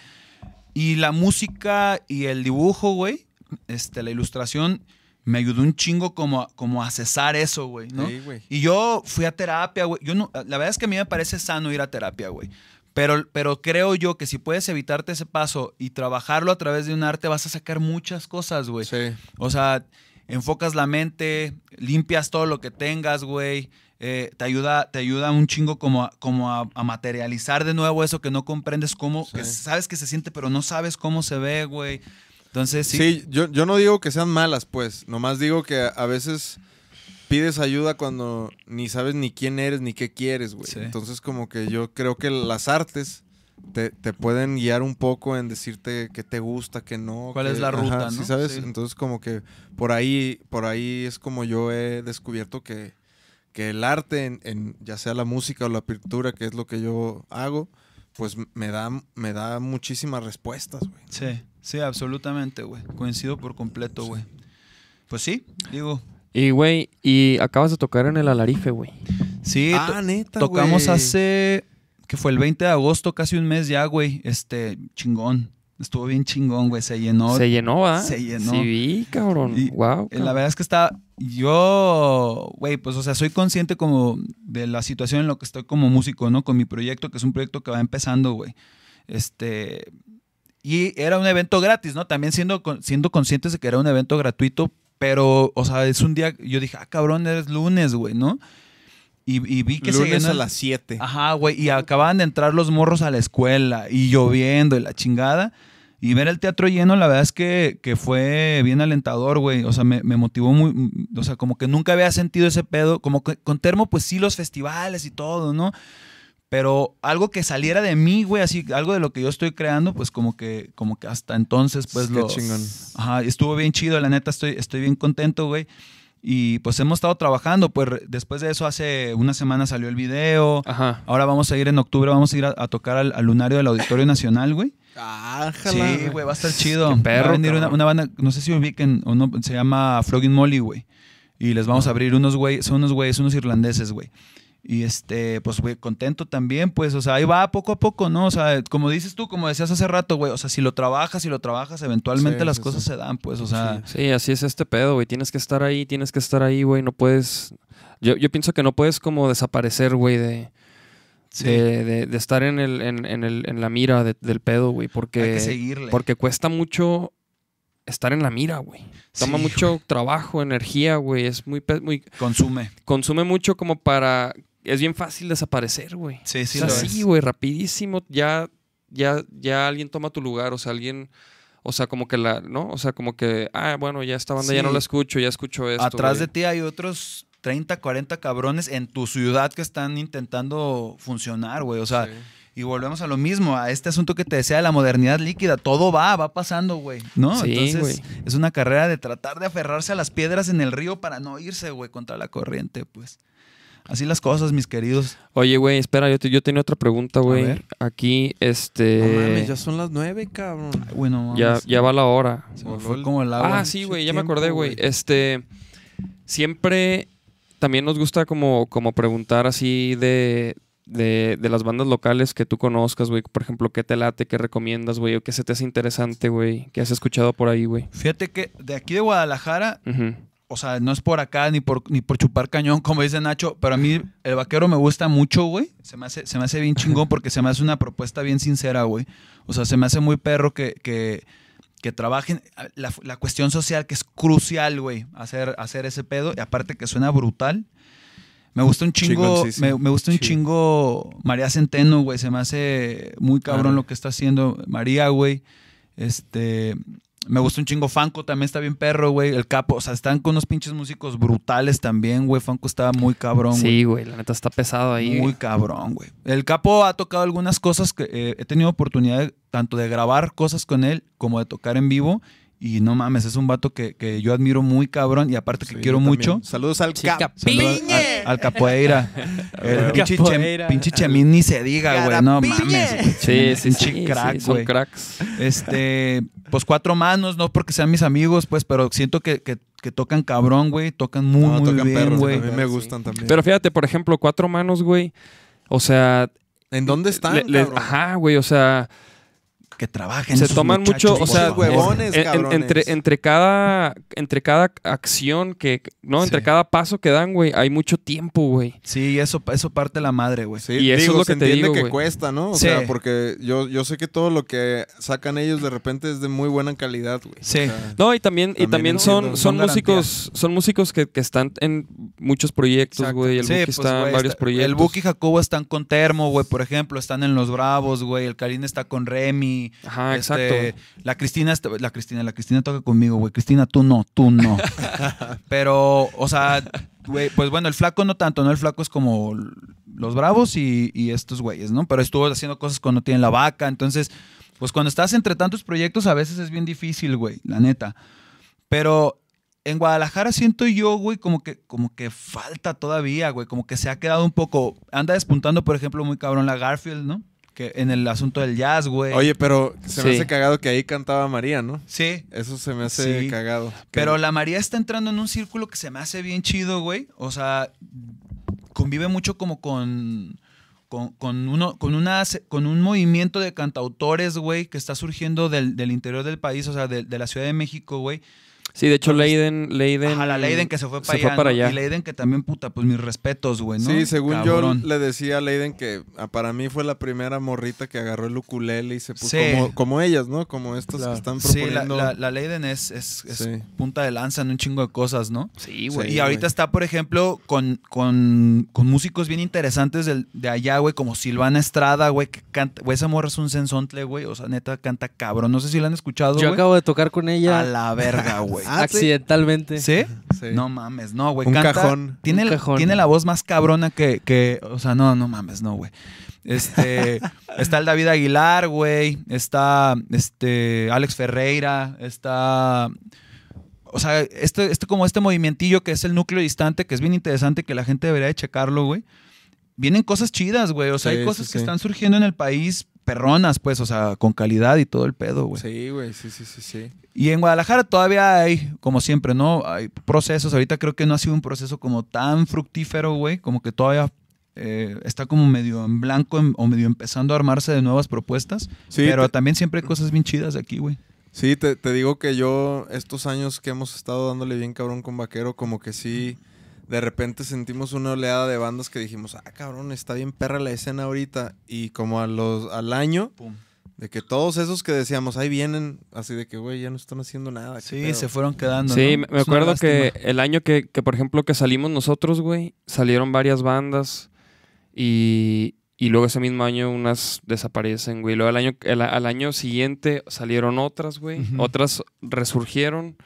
Y la música y el dibujo, güey, este, la ilustración, me ayudó un chingo como, a- como a cesar eso, güey, ¿no? Sí, güey. Y yo fui a terapia, güey. Yo no, la verdad es que a mí me parece sano ir a terapia, güey. Pero, pero creo yo que si puedes evitarte ese paso y trabajarlo a través de un arte, vas a sacar muchas cosas, güey. Sí. O sea, enfocas la mente, limpias todo lo que tengas, güey. eh, te, ayuda, te ayuda un chingo como, a, como a, a materializar de nuevo eso que no comprendes cómo, Sí. que sabes que se siente, pero no sabes cómo se ve, güey. Entonces, sí. Sí, yo, yo no digo que sean malas, pues. Nomás digo que a, a veces pides ayuda cuando ni sabes ni quién eres ni qué quieres, güey. Sí. Entonces, como que yo creo que las artes te, te pueden guiar un poco en decirte qué te gusta, qué no. ¿Cuál qué- es la ruta, ¿sí no? sabes? Sí. Entonces, como que por ahí, por ahí es como yo he descubierto que, que el arte, en, en ya sea la música o la pintura, que es lo que yo hago, pues me da, me da muchísimas respuestas, güey. Sí, sí, absolutamente, güey. Coincido por completo, güey. Pues sí, digo. Y, güey, y acabas de tocar en el Alarife, güey. Sí, to- ah, neta, tocamos hace. que fue el 20 de agosto, casi un mes ya, güey. Este, chingón. Estuvo bien chingón, güey. Se llenó. Se llenó, ¿va? Se llenó. Sí, vi, cabrón. Y- wow. Eh, La verdad es que está. Yo, güey, pues, o sea, soy consciente como de la situación en la que estoy como músico, ¿no? Con mi proyecto, que es un proyecto que va empezando, güey. Este. Y era un evento gratis, ¿no? También siendo, siendo conscientes de que era un evento gratuito, pero, o sea, es un día. Yo dije, ah, cabrón, es lunes, güey, ¿no? Y, y vi que se Lunes llenó a las 7. Ajá, güey. Y acababan de entrar los morros a la escuela y lloviendo y la chingada. Y ver el teatro lleno, la verdad es que, que fue bien alentador, güey. O sea, me, me motivó muy. O sea, como que nunca había sentido ese pedo. Como que con Termo, pues sí, los festivales y todo, ¿no? Pero algo que saliera de mí, güey, así, algo de lo que yo estoy creando, pues como que, como que hasta entonces, pues Qué lo. chingón. Ajá, estuvo bien chido, la neta, estoy, estoy bien contento, güey. Y pues hemos estado trabajando, pues después de eso hace una semana salió el video. Ajá. Ahora vamos a ir en octubre, vamos a ir a, a tocar al, al lunario del Auditorio Nacional, güey. Ájala. Sí, güey, va a estar chido. Qué perro, va a venir una, banda, no sé si ubiquen o no, se llama Flogging Molly, güey. Y les vamos a abrir unos güey, son unos güeyes, unos irlandeses, güey. Y este, pues, güey, contento también, pues, o sea, ahí va poco a poco, ¿no? O sea, como dices tú, como decías hace rato, güey, o sea, si lo trabajas, si lo trabajas, eventualmente Sí, las sí, cosas sí. se dan, pues, o sea, Sí, así es este pedo, güey. Tienes que estar ahí, tienes que estar ahí, güey. No puedes. Yo, yo pienso que no puedes como desaparecer, güey, de, sí, de, de- de estar en, el, en, en el, en la mira de- del pedo, güey. Porque, hay que seguirle. porque cuesta mucho estar en la mira, güey. Toma Sí, mucho trabajo, energía, güey. Es muy, muy. Consume. Consume mucho como para. Es bien fácil desaparecer, güey. Sí, sí, o sea, lo sí, güey, rapidísimo. Ya, ya, ya alguien toma tu lugar. O sea, alguien. O sea, como que la. ¿No? O sea, como que. Ah, bueno, ya esta banda ya no la escucho, ya escucho esto. Atrás güey. de ti hay otros 30, 40 cabrones en tu ciudad que están intentando funcionar, güey. O sea, Sí. y volvemos a lo mismo, a este asunto que te decía de la modernidad líquida. Todo va, va pasando, güey. ¿No? Sí, Entonces, güey. es una carrera de tratar de aferrarse a las piedras en el río para no irse, güey, contra la corriente, pues. Así las cosas, mis queridos. Oye, güey, espera, yo, te- yo tenía otra pregunta, güey. ver. Aquí, este. No mames, ya son las 9, cabrón. Ay, güey, no ya, mames. ya va la hora. Se me fue como el agua. Ah, sí, güey, ya me acordé, güey. Este. Siempre. También nos gusta como, como preguntar así de, de, de las bandas locales que tú conozcas, güey. Por ejemplo, ¿qué te late? ¿Qué recomiendas, güey? ¿O qué se te hace interesante, güey? ¿Qué has escuchado por ahí, güey? Fíjate que de aquí de Guadalajara Ujú. O sea, no es por acá ni por, ni por chupar cañón, como dice Nacho, pero a mí el vaquero me gusta mucho, güey. Se me hace, se me hace bien chingón porque se me hace una propuesta bien sincera, güey. O sea, se me hace muy perro que, que, que trabajen la, la cuestión social, que es crucial, güey, hacer, hacer ese pedo. Y aparte que suena brutal. Me gusta un chingo, me, me gusta un chingo María Centeno, güey. Se me hace muy cabrón lo que está haciendo María, güey. Este, me gusta un chingo Fanco, también está bien perro, güey. El Capo, o sea, están con unos pinches músicos brutales también, güey. Fanco estaba muy cabrón, güey. Sí, güey, la neta está pesado ahí. Muy cabrón, güey. El Capo ha tocado algunas cosas que eh, he tenido oportunidad de- tanto de grabar cosas con él como de tocar en vivo. Y no mames, es un vato que, que yo admiro muy cabrón y aparte que Sí, quiero mucho. Saludos al Chica Cap. Saludos al, al capoeira. El pinche, Capoeira. Chem- pinche Chemín ni se diga, güey. No mames. güey. Sí, sí, Pinche sí. crack, sí, son güey. cracks. Este, pues cuatro manos, no porque sean mis amigos, pues, pero siento que, que, que tocan cabrón, güey. Tocan muy, No, muy tocan bien, perros. A güey. mí me gustan también. Pero fíjate, por ejemplo, cuatro manos, güey. O sea. ¿En dónde están, le- le- ajá, güey. O sea, Que trabajen. se toman mucho. O sea, huevones, en- en- cabrones. entre, entre cada. Entre cada acción que. No, entre Sí. cada paso que dan, güey. Hay mucho tiempo, güey. Sí, eso, eso parte la madre, güey. Sí, Y eso digo, es lo se que te entiende digo, que cuesta, ¿no? O Sí. sea, porque yo, yo sé que todo lo que sacan ellos de repente es de muy buena calidad, güey. O Sí. sea, No, y también, y También son, Son son músicos, son músicos que, que están en muchos proyectos, güey. El Sí, Buki pues, está en güey, varios está- proyectos. El Buki y Jacobo están con Termo, güey, por ejemplo. Están en Los Bravos, güey. El Karim está con Remy. Ajá, Este, exacto. La Cristina, la Cristina, la Cristina toca conmigo, güey. Cristina, tú no, tú no. Pero, o sea, güey, pues bueno, el flaco no tanto, ¿no? El flaco es como los bravos y, y estos güeyes, ¿no? Pero estuvo haciendo cosas cuando tienen la vaca. Entonces, pues cuando estás entre tantos proyectos, a veces es bien difícil, güey, la neta. Pero en Guadalajara siento yo, güey, como que, como que falta todavía, güey. Como que se ha quedado un poco. Anda despuntando, por ejemplo, muy cabrón la Garfield, ¿no? Que en el asunto del jazz, güey. Oye, pero se me Sí. hace cagado que ahí cantaba María, ¿no? Sí. Eso se me hace Sí. cagado. Pero la María está entrando en un círculo que se me hace bien chido, güey. O sea, convive mucho como con. Con, con uno, con, una, con un movimiento de cantautores, güey, que está surgiendo del, del interior del país, o sea, de, de la Ciudad de México, güey. Sí, de hecho, Leiden. Leiden Ajá, la Leiden que se fue para se allá. fue para ¿no? allá. Y Leiden que también, puta, pues mis respetos, güey, ¿no? Sí, según Cabrón. yo le decía a Leiden que ah, para mí fue la primera morrita que agarró el ukulele y se puso Sí. como, como ellas, ¿no? Como estas Claro. que están Sí, la, proponiendo. la, la Leiden es, es, es Sí. punta de lanza en un chingo de cosas, ¿no? Sí, güey. y ahorita güey. está, por ejemplo, con, con, con músicos bien interesantes del- de allá, güey, como Silvana Estrada, güey, que canta, güey, esa morra es un sensontle, güey, o sea, neta canta cabrón. No sé si la han escuchado, Yo güey. acabo de tocar con A ella la verga, güey. Ah, accidentalmente. ¿Sí? Sí. No mames, no, güey. Un canta- cajón. Tiene, Un la- cajón. tiene la voz más cabrona que, que, o sea, no, no mames, no, güey. Este, está el David Aguilar, güey. Está, este, Alex Ferreira. Está, o sea, este, este como este movimientillo que es el núcleo distante, que es bien interesante, que la gente debería de checarlo, güey. Vienen cosas chidas, güey. O sea, Sí, hay cosas sí, que sí. están surgiendo en el país perronas, pues, o sea, con calidad y todo el pedo, güey. Sí, güey, sí, sí, sí, sí. Y en Guadalajara todavía hay, como siempre, ¿no? Hay procesos. Ahorita creo que no ha sido un proceso como tan fructífero, güey. Como que todavía eh, está como medio en blanco em- o medio empezando a armarse de nuevas propuestas. Sí, pero te- también siempre hay cosas bien chidas aquí, güey. Sí, te, te digo que yo, estos años que hemos estado dándole bien cabrón con Vaquero, como que sí, de repente sentimos una oleada de bandas que dijimos, ah, cabrón, está bien perra la escena ahorita. Y como a los, al año, de que todos esos que decíamos, ahí vienen, así de que, güey, ya no están haciendo nada. ¿qué Sí, pedo?". se fueron quedando. Sí, ¿no? me- Es acuerdo que el año que, que, por ejemplo, que salimos nosotros, güey, salieron varias bandas y, y luego ese mismo año unas desaparecen, güey. Luego al año, el- al año siguiente salieron otras, güey. Otras resurgieron.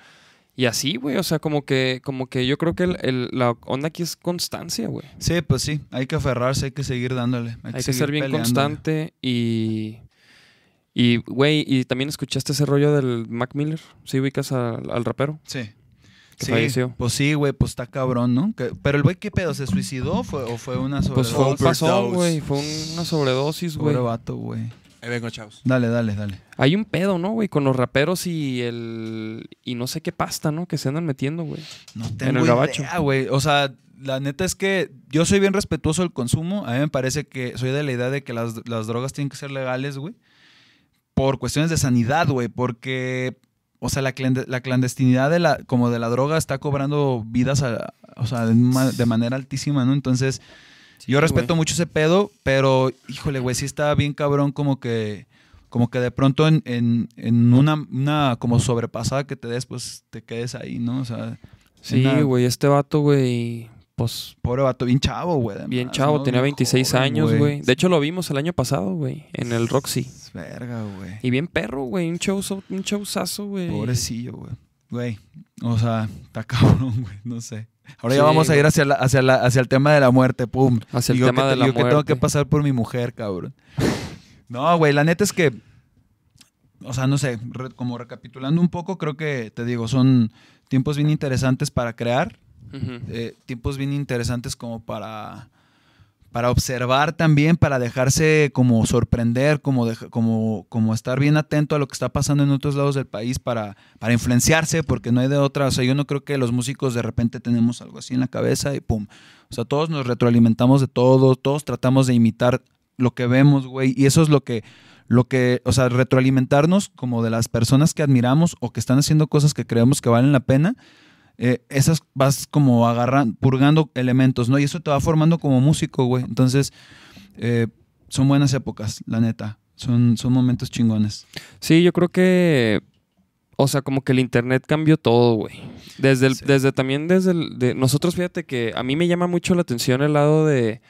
Y así, güey, o sea, como que, como que yo creo que el- el- la onda aquí es constancia, güey. Sí, pues sí. Hay que aferrarse, hay que seguir dándole. Hay, Hay que ser bien peleándole. constante y... Y, güey, y también escuchaste ese rollo del Mac Miller. ¿Sí ubicas al- al rapero? Sí. Que Sí, falleció. Pues sí, güey, pues está cabrón, ¿no? Que- pero el güey, ¿qué pedo? ¿Se suicidó o fue, o fue una Pues sobredosis? fue un pasón, güey. Fue una sobredosis, güey. Pobre vato, güey. Ahí vengo, chavos. Dale, dale, dale. Hay un pedo, ¿no, güey? Con los raperos y el... Y no sé qué pasta, ¿no? Que se andan metiendo, güey. No el tengo gabacho. idea, güey. O sea, la neta es que yo soy bien respetuoso del consumo. A mí me parece que soy de la idea de que las, las drogas tienen que ser legales, güey. Por cuestiones de sanidad, güey. Porque, o sea, la, clande- la clandestinidad de la, como de la droga está cobrando vidas, a- o sea, de, ma- de manera altísima, ¿no? Entonces, yo respeto güey. mucho ese pedo, pero, híjole, güey, sí está bien cabrón como que... Como que de pronto en, en- en una, una como sobrepasada que te des, pues te quedes ahí, ¿no? O sea, Sí, Una- güey. Este vato, güey... Pues Pobre vato, bien chavo, güey. bien chavo. ¿no? tenía Bien 26 joven, años, güey. De hecho, lo vimos el año pasado, güey. En el Roxy. Verga, güey. Y bien perro, güey. Un show, un showzazo, güey. Pobrecillo, güey. Güey, o sea, está cabrón, güey, no sé. Ahora ya vamos a ir hacia, la- hacia, la- hacia el tema de la muerte, pum. Hacia el yo tema que, de la yo que tengo que pasar por mi mujer, cabrón. No, güey, la neta es que o sea, no sé, re- como recapitulando un poco, creo que, te digo, son tiempos bien interesantes para crear, eh, tiempos bien interesantes como para, para observar también, para dejarse como sorprender, como, como, como estar bien atento a lo que está pasando en otros lados del país para, para influenciarse, porque no hay de otra. O sea, yo no creo que los músicos de repente tenemos algo así en la cabeza y pum. O sea, todos nos retroalimentamos de todo, todos tratamos de imitar lo que vemos, güey, y eso es lo que lo que, o sea, retroalimentarnos como de las personas que admiramos o que están haciendo cosas que creemos que valen la pena, eh, esas vas como agarrando, purgando elementos, ¿no? Y eso te va formando como músico, güey. Entonces, eh, son buenas épocas, la neta. Son, son momentos chingones. Sí, yo creo que. O sea, como que el internet cambió todo, güey. Desde, el, Sí. desde también desde el, de nosotros, fíjate que a mí me llama mucho la atención el lado de,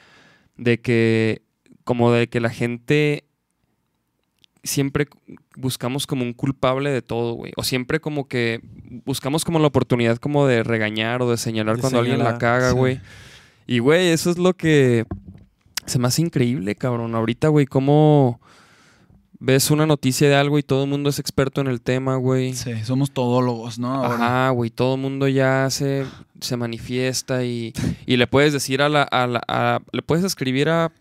de que, como de que la gente siempre buscamos como un culpable de todo, güey. O siempre como que buscamos como la oportunidad como de regañar o de señalar De cuando alguien la caga, sí. güey. Y, güey, eso es lo que se me hace increíble, cabrón. Ahorita, güey, cómo ves una noticia de algo y todo el mundo es experto en el tema, güey. Sí, somos todólogos, ¿no? Ahora. Ajá, güey, todo el mundo ya se, se manifiesta y, y le puedes decir a la, a la- a- le puedes escribir a,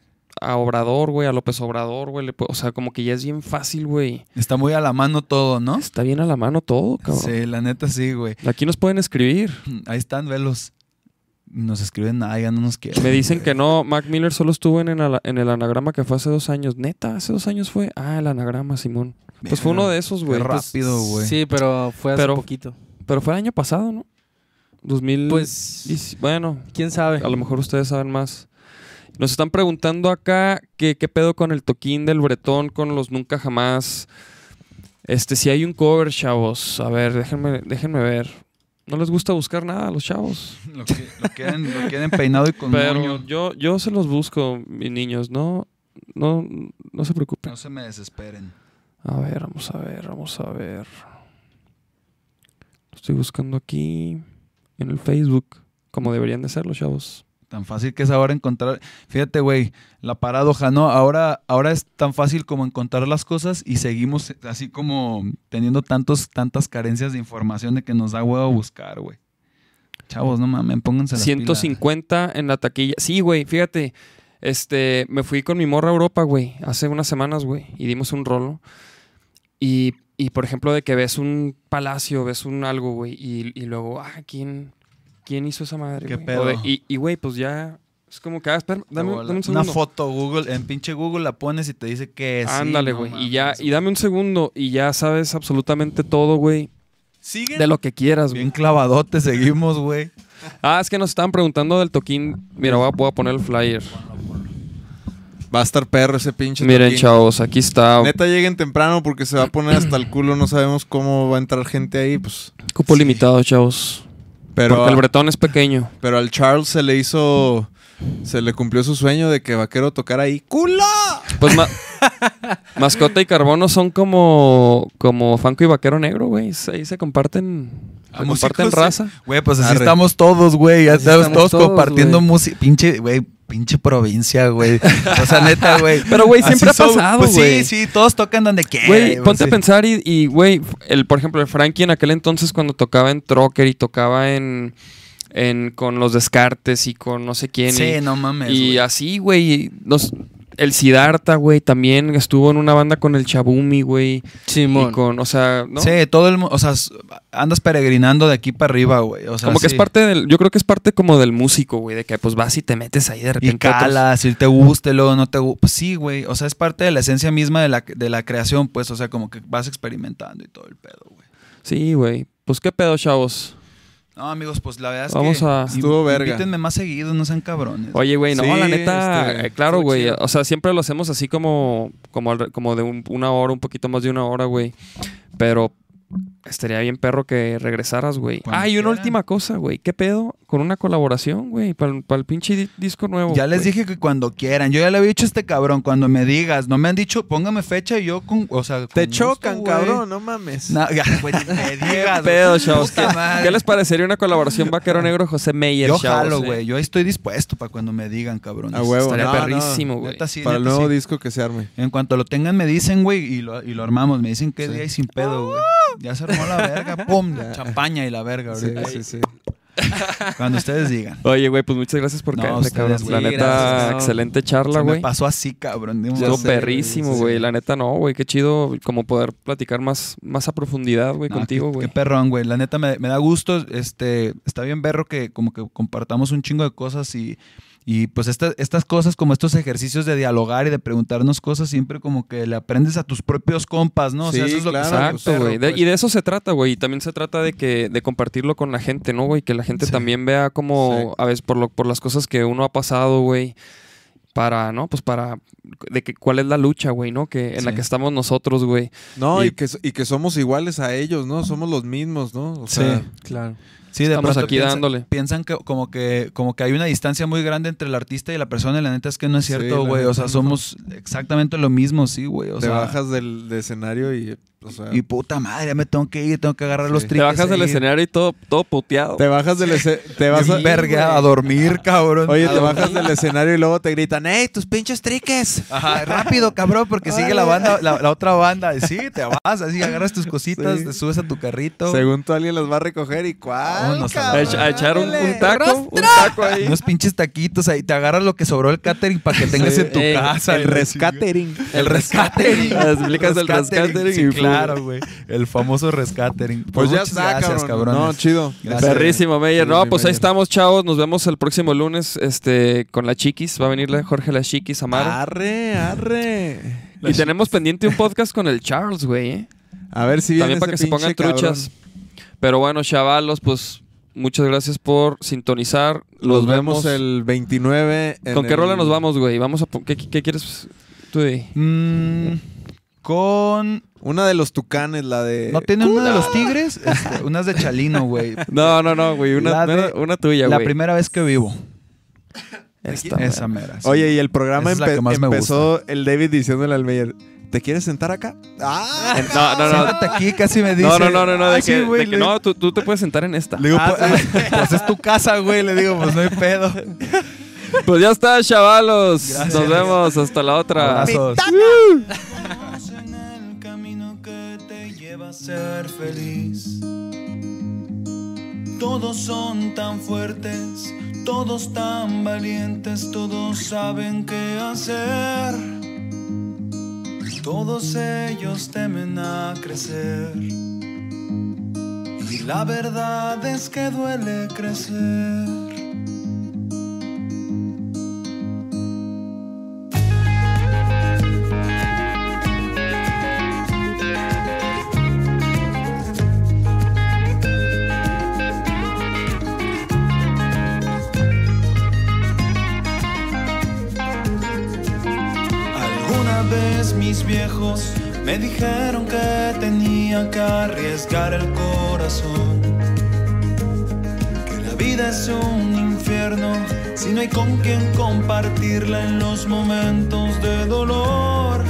a Obrador, güey, a López Obrador, güey, o sea, como que ya es bien fácil, güey. Está muy a la mano todo, ¿no? Está bien a la mano todo, cabrón. Sí, la neta sí, güey. Aquí nos pueden escribir. Ahí están, velos. Nos escriben nada, ya no nos quieren. Me dicen que no, Mac Miller solo estuvo en el, en el anagrama que fue hace dos años. Neta, hace dos años fue. Ah, el anagrama, Simón. Pues fue uno de esos, güey. Pues, rápido, güey. Sí, pero fue hace Pero- poquito. pero fue el año pasado, ¿no? 2000. Pues, Bueno, quién sabe. a lo mejor ustedes saben más. Nos están preguntando acá que, qué pedo con el toquín del bretón, con los nunca jamás. Este, si hay un cover, chavos. A ver, déjenme, déjenme ver. No les gusta buscar nada a los chavos. Lo, que- lo quieren, lo quieren peinado y con Pero moño. yo, yo se los busco, mis niños. No, no, no se preocupen. No se me desesperen. A ver, vamos a ver, vamos a ver. Lo estoy buscando aquí en el Facebook, como deberían de ser los chavos. Tan fácil que es ahora encontrar. Fíjate, güey, la paradoja, ¿no? Ahora, ahora es tan fácil como encontrar las cosas y seguimos así como teniendo tantos, tantas carencias de información de que nos da huevo buscar, güey. Chavos, no mames, pónganse las pilas. 150 en la taquilla. Sí, güey, fíjate. Este, me fui con mi morra a Europa, güey, hace unas semanas, güey, y dimos un rolo. Y, y, por ejemplo, de que ves un palacio, ves un algo, güey, y, y luego, ah, ¿quién, ¿quién hizo esa madre? ¿Qué pedo? De- y, y, güey, pues ya, es como que, ah, espera, dame, un Una segundo. foto Google, en pinche Google la pones y te dice que es. Ándale, güey. y ya, y dame un segundo, y ya sabes absolutamente todo, güey, Siguen. de lo que quieras, güey. Bien clavadote seguimos, güey. Ah, es que nos estaban preguntando del toquín. Mira, voy a, voy a poner el flyer. Va a estar perro ese pinche Miren, toquín. chavos, aquí está. Neta lleguen temprano porque se va a poner hasta el culo, no sabemos cómo va a entrar gente ahí, pues. Cupo limitado, chavos. Pero, porque el bretón es pequeño. pero al Charles se le hizo se le cumplió su sueño de que Vaquero tocara ahí. ¡Culo! Pues ma- Mascota y Carbono son como, como Fanco y Vaquero Negro, güey. Ahí se comparten, se comparten raza. Güey, pues así Arre. estamos todos, güey. Ya estamos todos todos, compartiendo música. Pinche, güey, pinche provincia, güey. O sea, neta, güey. Pero, güey, siempre Así ha pasado, pues güey. sí, sí, todos tocan donde quieran. Güey, ponte a pensar y, güey, el, por ejemplo, el Frankie en aquel entonces cuando tocaba en Trocker y tocaba en, en con los Descartes y con no sé quién. Sí, y, no mames. y así, güey, el Siddhartha, güey, también estuvo en una banda con el Chabumi, güey. Y Simón. con, o sea, ¿no? Sí, todo el o sea, andas peregrinando de aquí para arriba, güey. O sea, como que es parte del, yo creo que es parte como del músico, güey, de que pues vas y te metes ahí de Y repente. otros- calas, si te gusta, y luego no te gusta. Pues sí, güey. O sea, es parte de la esencia misma de la, de la creación, pues. O sea, como que vas experimentando y todo el pedo, güey. Sí, güey. Pues qué pedo, chavos. No, amigos, pues la verdad es Vamos que. a- Estuvo verga. Invítenme más seguido, no sean cabrones. Oye, güey, no, Sí, la neta, este, eh, claro, güey. O sea, siempre lo hacemos así como, como, al- como de un- una hora, un poquito más de una hora, güey. Pero estaría bien perro que regresaras, güey. Ah, y una última cosa, güey. ¿Qué pedo? Con una colaboración, güey, para el pinche di- disco nuevo. Ya les güey. dije que cuando quieran. Yo ya le había dicho a este cabrón, cuando me digas, no me han dicho, póngame fecha y yo con, o sea, Te chocan, güey. cabrón, no mames. No, ya, güey, me digas. ¿Qué pedo, güey. chavos? ¿Qué, qué les parecería una colaboración Vaquero Negro José Meyer, Yo chavos, jalo, eh? güey. Yo estoy dispuesto para cuando me digan, cabrón. A huevo. Estaría no, perrísimo, güey. Neta, sí, Para el nuevo sí. disco que se arme. En cuanto lo tengan, me dicen, güey, y lo, y lo armamos. Me dicen qué Sí. día y sin pedo, güey. Ya se armó la verga, pum, champaña y la verga Sí, ahorita. sí, sí. Cuando ustedes digan. Oye, güey, pues muchas gracias por No, caerte, cabrón. La neta, gracias. excelente charla, me güey. pasó así, cabrón. Estuvo perrísimo, güey, sí. La neta, no, güey. Qué chido como poder platicar más, más a profundidad, güey, No, contigo, qué- güey. Qué perrón, güey. La neta me, me da gusto. Este, está bien berro que como que compartamos un chingo de cosas y, y pues esta- estas cosas como estos ejercicios de dialogar y de preguntarnos cosas siempre como que le aprendes a tus propios compas, ¿no? O sea, Sí, eso es lo claro, que Exacto, güey. De- pues. Y de eso se trata, güey. Y también se trata de que de compartirlo con la gente, ¿no, güey? Que la gente Sí. también vea como, Sí. a veces, por, lo, por las cosas que uno ha pasado, güey. Para, ¿no? Pues para, de que cuál es la lucha, güey, ¿no? Que en la que estamos nosotros, güey. No, y, Y- que, y que somos iguales a ellos, ¿no? Somos los mismos, ¿no? O sea, Sí. Claro. Sí, de Estamos pronto aquí piensan- dándole. Piensan que como que como que hay una distancia muy grande entre el artista y la persona y la neta es que no es cierto, güey. o sea, somos exactamente lo mismo, sí, güey. O te sea, bajas del, del escenario y, o sea, y puta madre, ya me tengo que ir, tengo que agarrar Sí. los Te Te triques. bajas del escenario y todo, todo puteado. te bajas del esce- te vas a, Bien verga, a dormir, cabrón. Oye, A te dormir. bajas del escenario y luego te gritan, ¡Ey, tus pinches triques! Ajá, rápido, cabrón, porque sigue la banda, la, la otra banda. Y sí, te vas, así agarras tus cositas, Sí. te subes a tu carrito. Según tú alguien los va a recoger y cuál, a echar un, taco, un taco ahí. Unos pinches taquitos ahí, te agarras lo que sobró el catering para que tengas Sí. en tu Ey, casa. El rescatering. El rescatering. Explicas el rescatering Sí, y claro, güey. El famoso rescatering. Pues ya muchas está, gracias, cabrón. No, chido. Gracias. Perrísimo, Meyer. No, pues ahí estamos, chavos. Nos vemos el próximo lunes este, con la Chiquis. Va a venir la Jorge la Chiquis, Amaro. Arre, arre. y tenemos pendiente un podcast con el Charles, güey. ¿eh? A ver si viene También para que se pongan truchas. Pero bueno, chavalos, pues muchas gracias por sintonizar. Los vemos el 29. en ¿Con qué el- rola nos vamos, güey? Vamos a... ¿Qué, qué quieres tú de? Mm, con. Una de los tucanes, la de. ¿No tiene una de los tigres? Este, unas de Chalino, güey. No, no, no, güey. Una, La de- una, una tuya, La güey. primera vez que vivo. Esta, Esa mera. sí. Oye, y el programa es la empe- que más me empezó el David diciéndole al Meyer, ¿te quieres sentar acá? ¡Ah! No, no, no. Siéntate aquí, casi me dice. No, no, no, no, no, de "Ah, sí, que, güey", de que le- no, tú, tú te puedes sentar en esta. Le digo, Ah, pues, pues es tu casa, güey. Le digo, pues no hay pedo. Pues ya está, chavalos. Gracias. Nos vemos. Hasta la otra. Ser feliz. Todos son tan fuertes, todos tan valientes, todos saben qué hacer. Todos ellos temen a crecer. Y la verdad es que duele crecer. Mis viejos me dijeron que tenía que arriesgar el corazón. Que la vida es un infierno si no hay con quien compartirla en los momentos de dolor.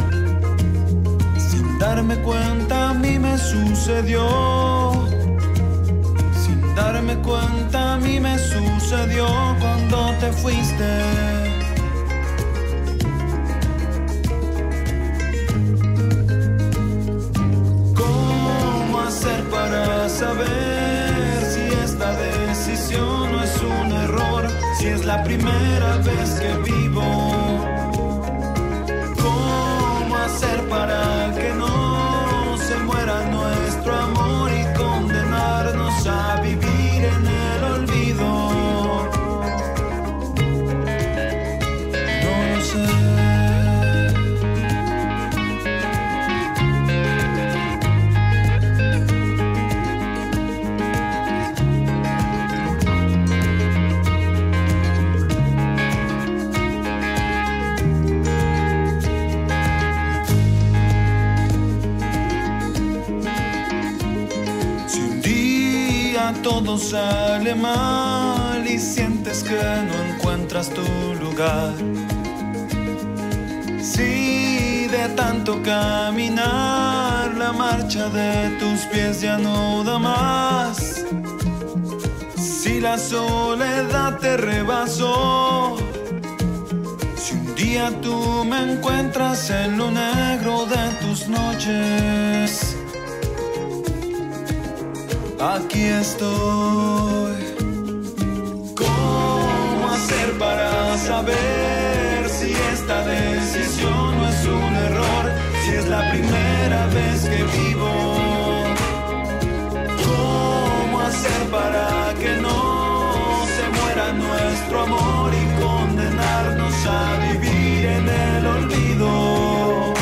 Sin darme cuenta a mí me sucedió. Sin darme cuenta a mí me sucedió cuando la primera vez que vivo. Sale mal y sientes que no encuentras tu lugar. Si de tanto caminar la marcha de tus pies ya no da más. Si la soledad te rebasó. Si un día tú me encuentras en lo negro de tus noches. Aquí estoy. ¿Cómo hacer para saber si esta decisión no es un error? Si es la primera vez que vivo. ¿Cómo hacer para que no se muera nuestro amor y condenarnos a vivir en el olvido?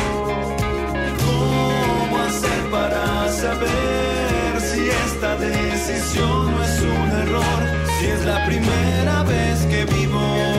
¿Cómo hacer para saber decisión no es un error? Si es la primera vez que vivo.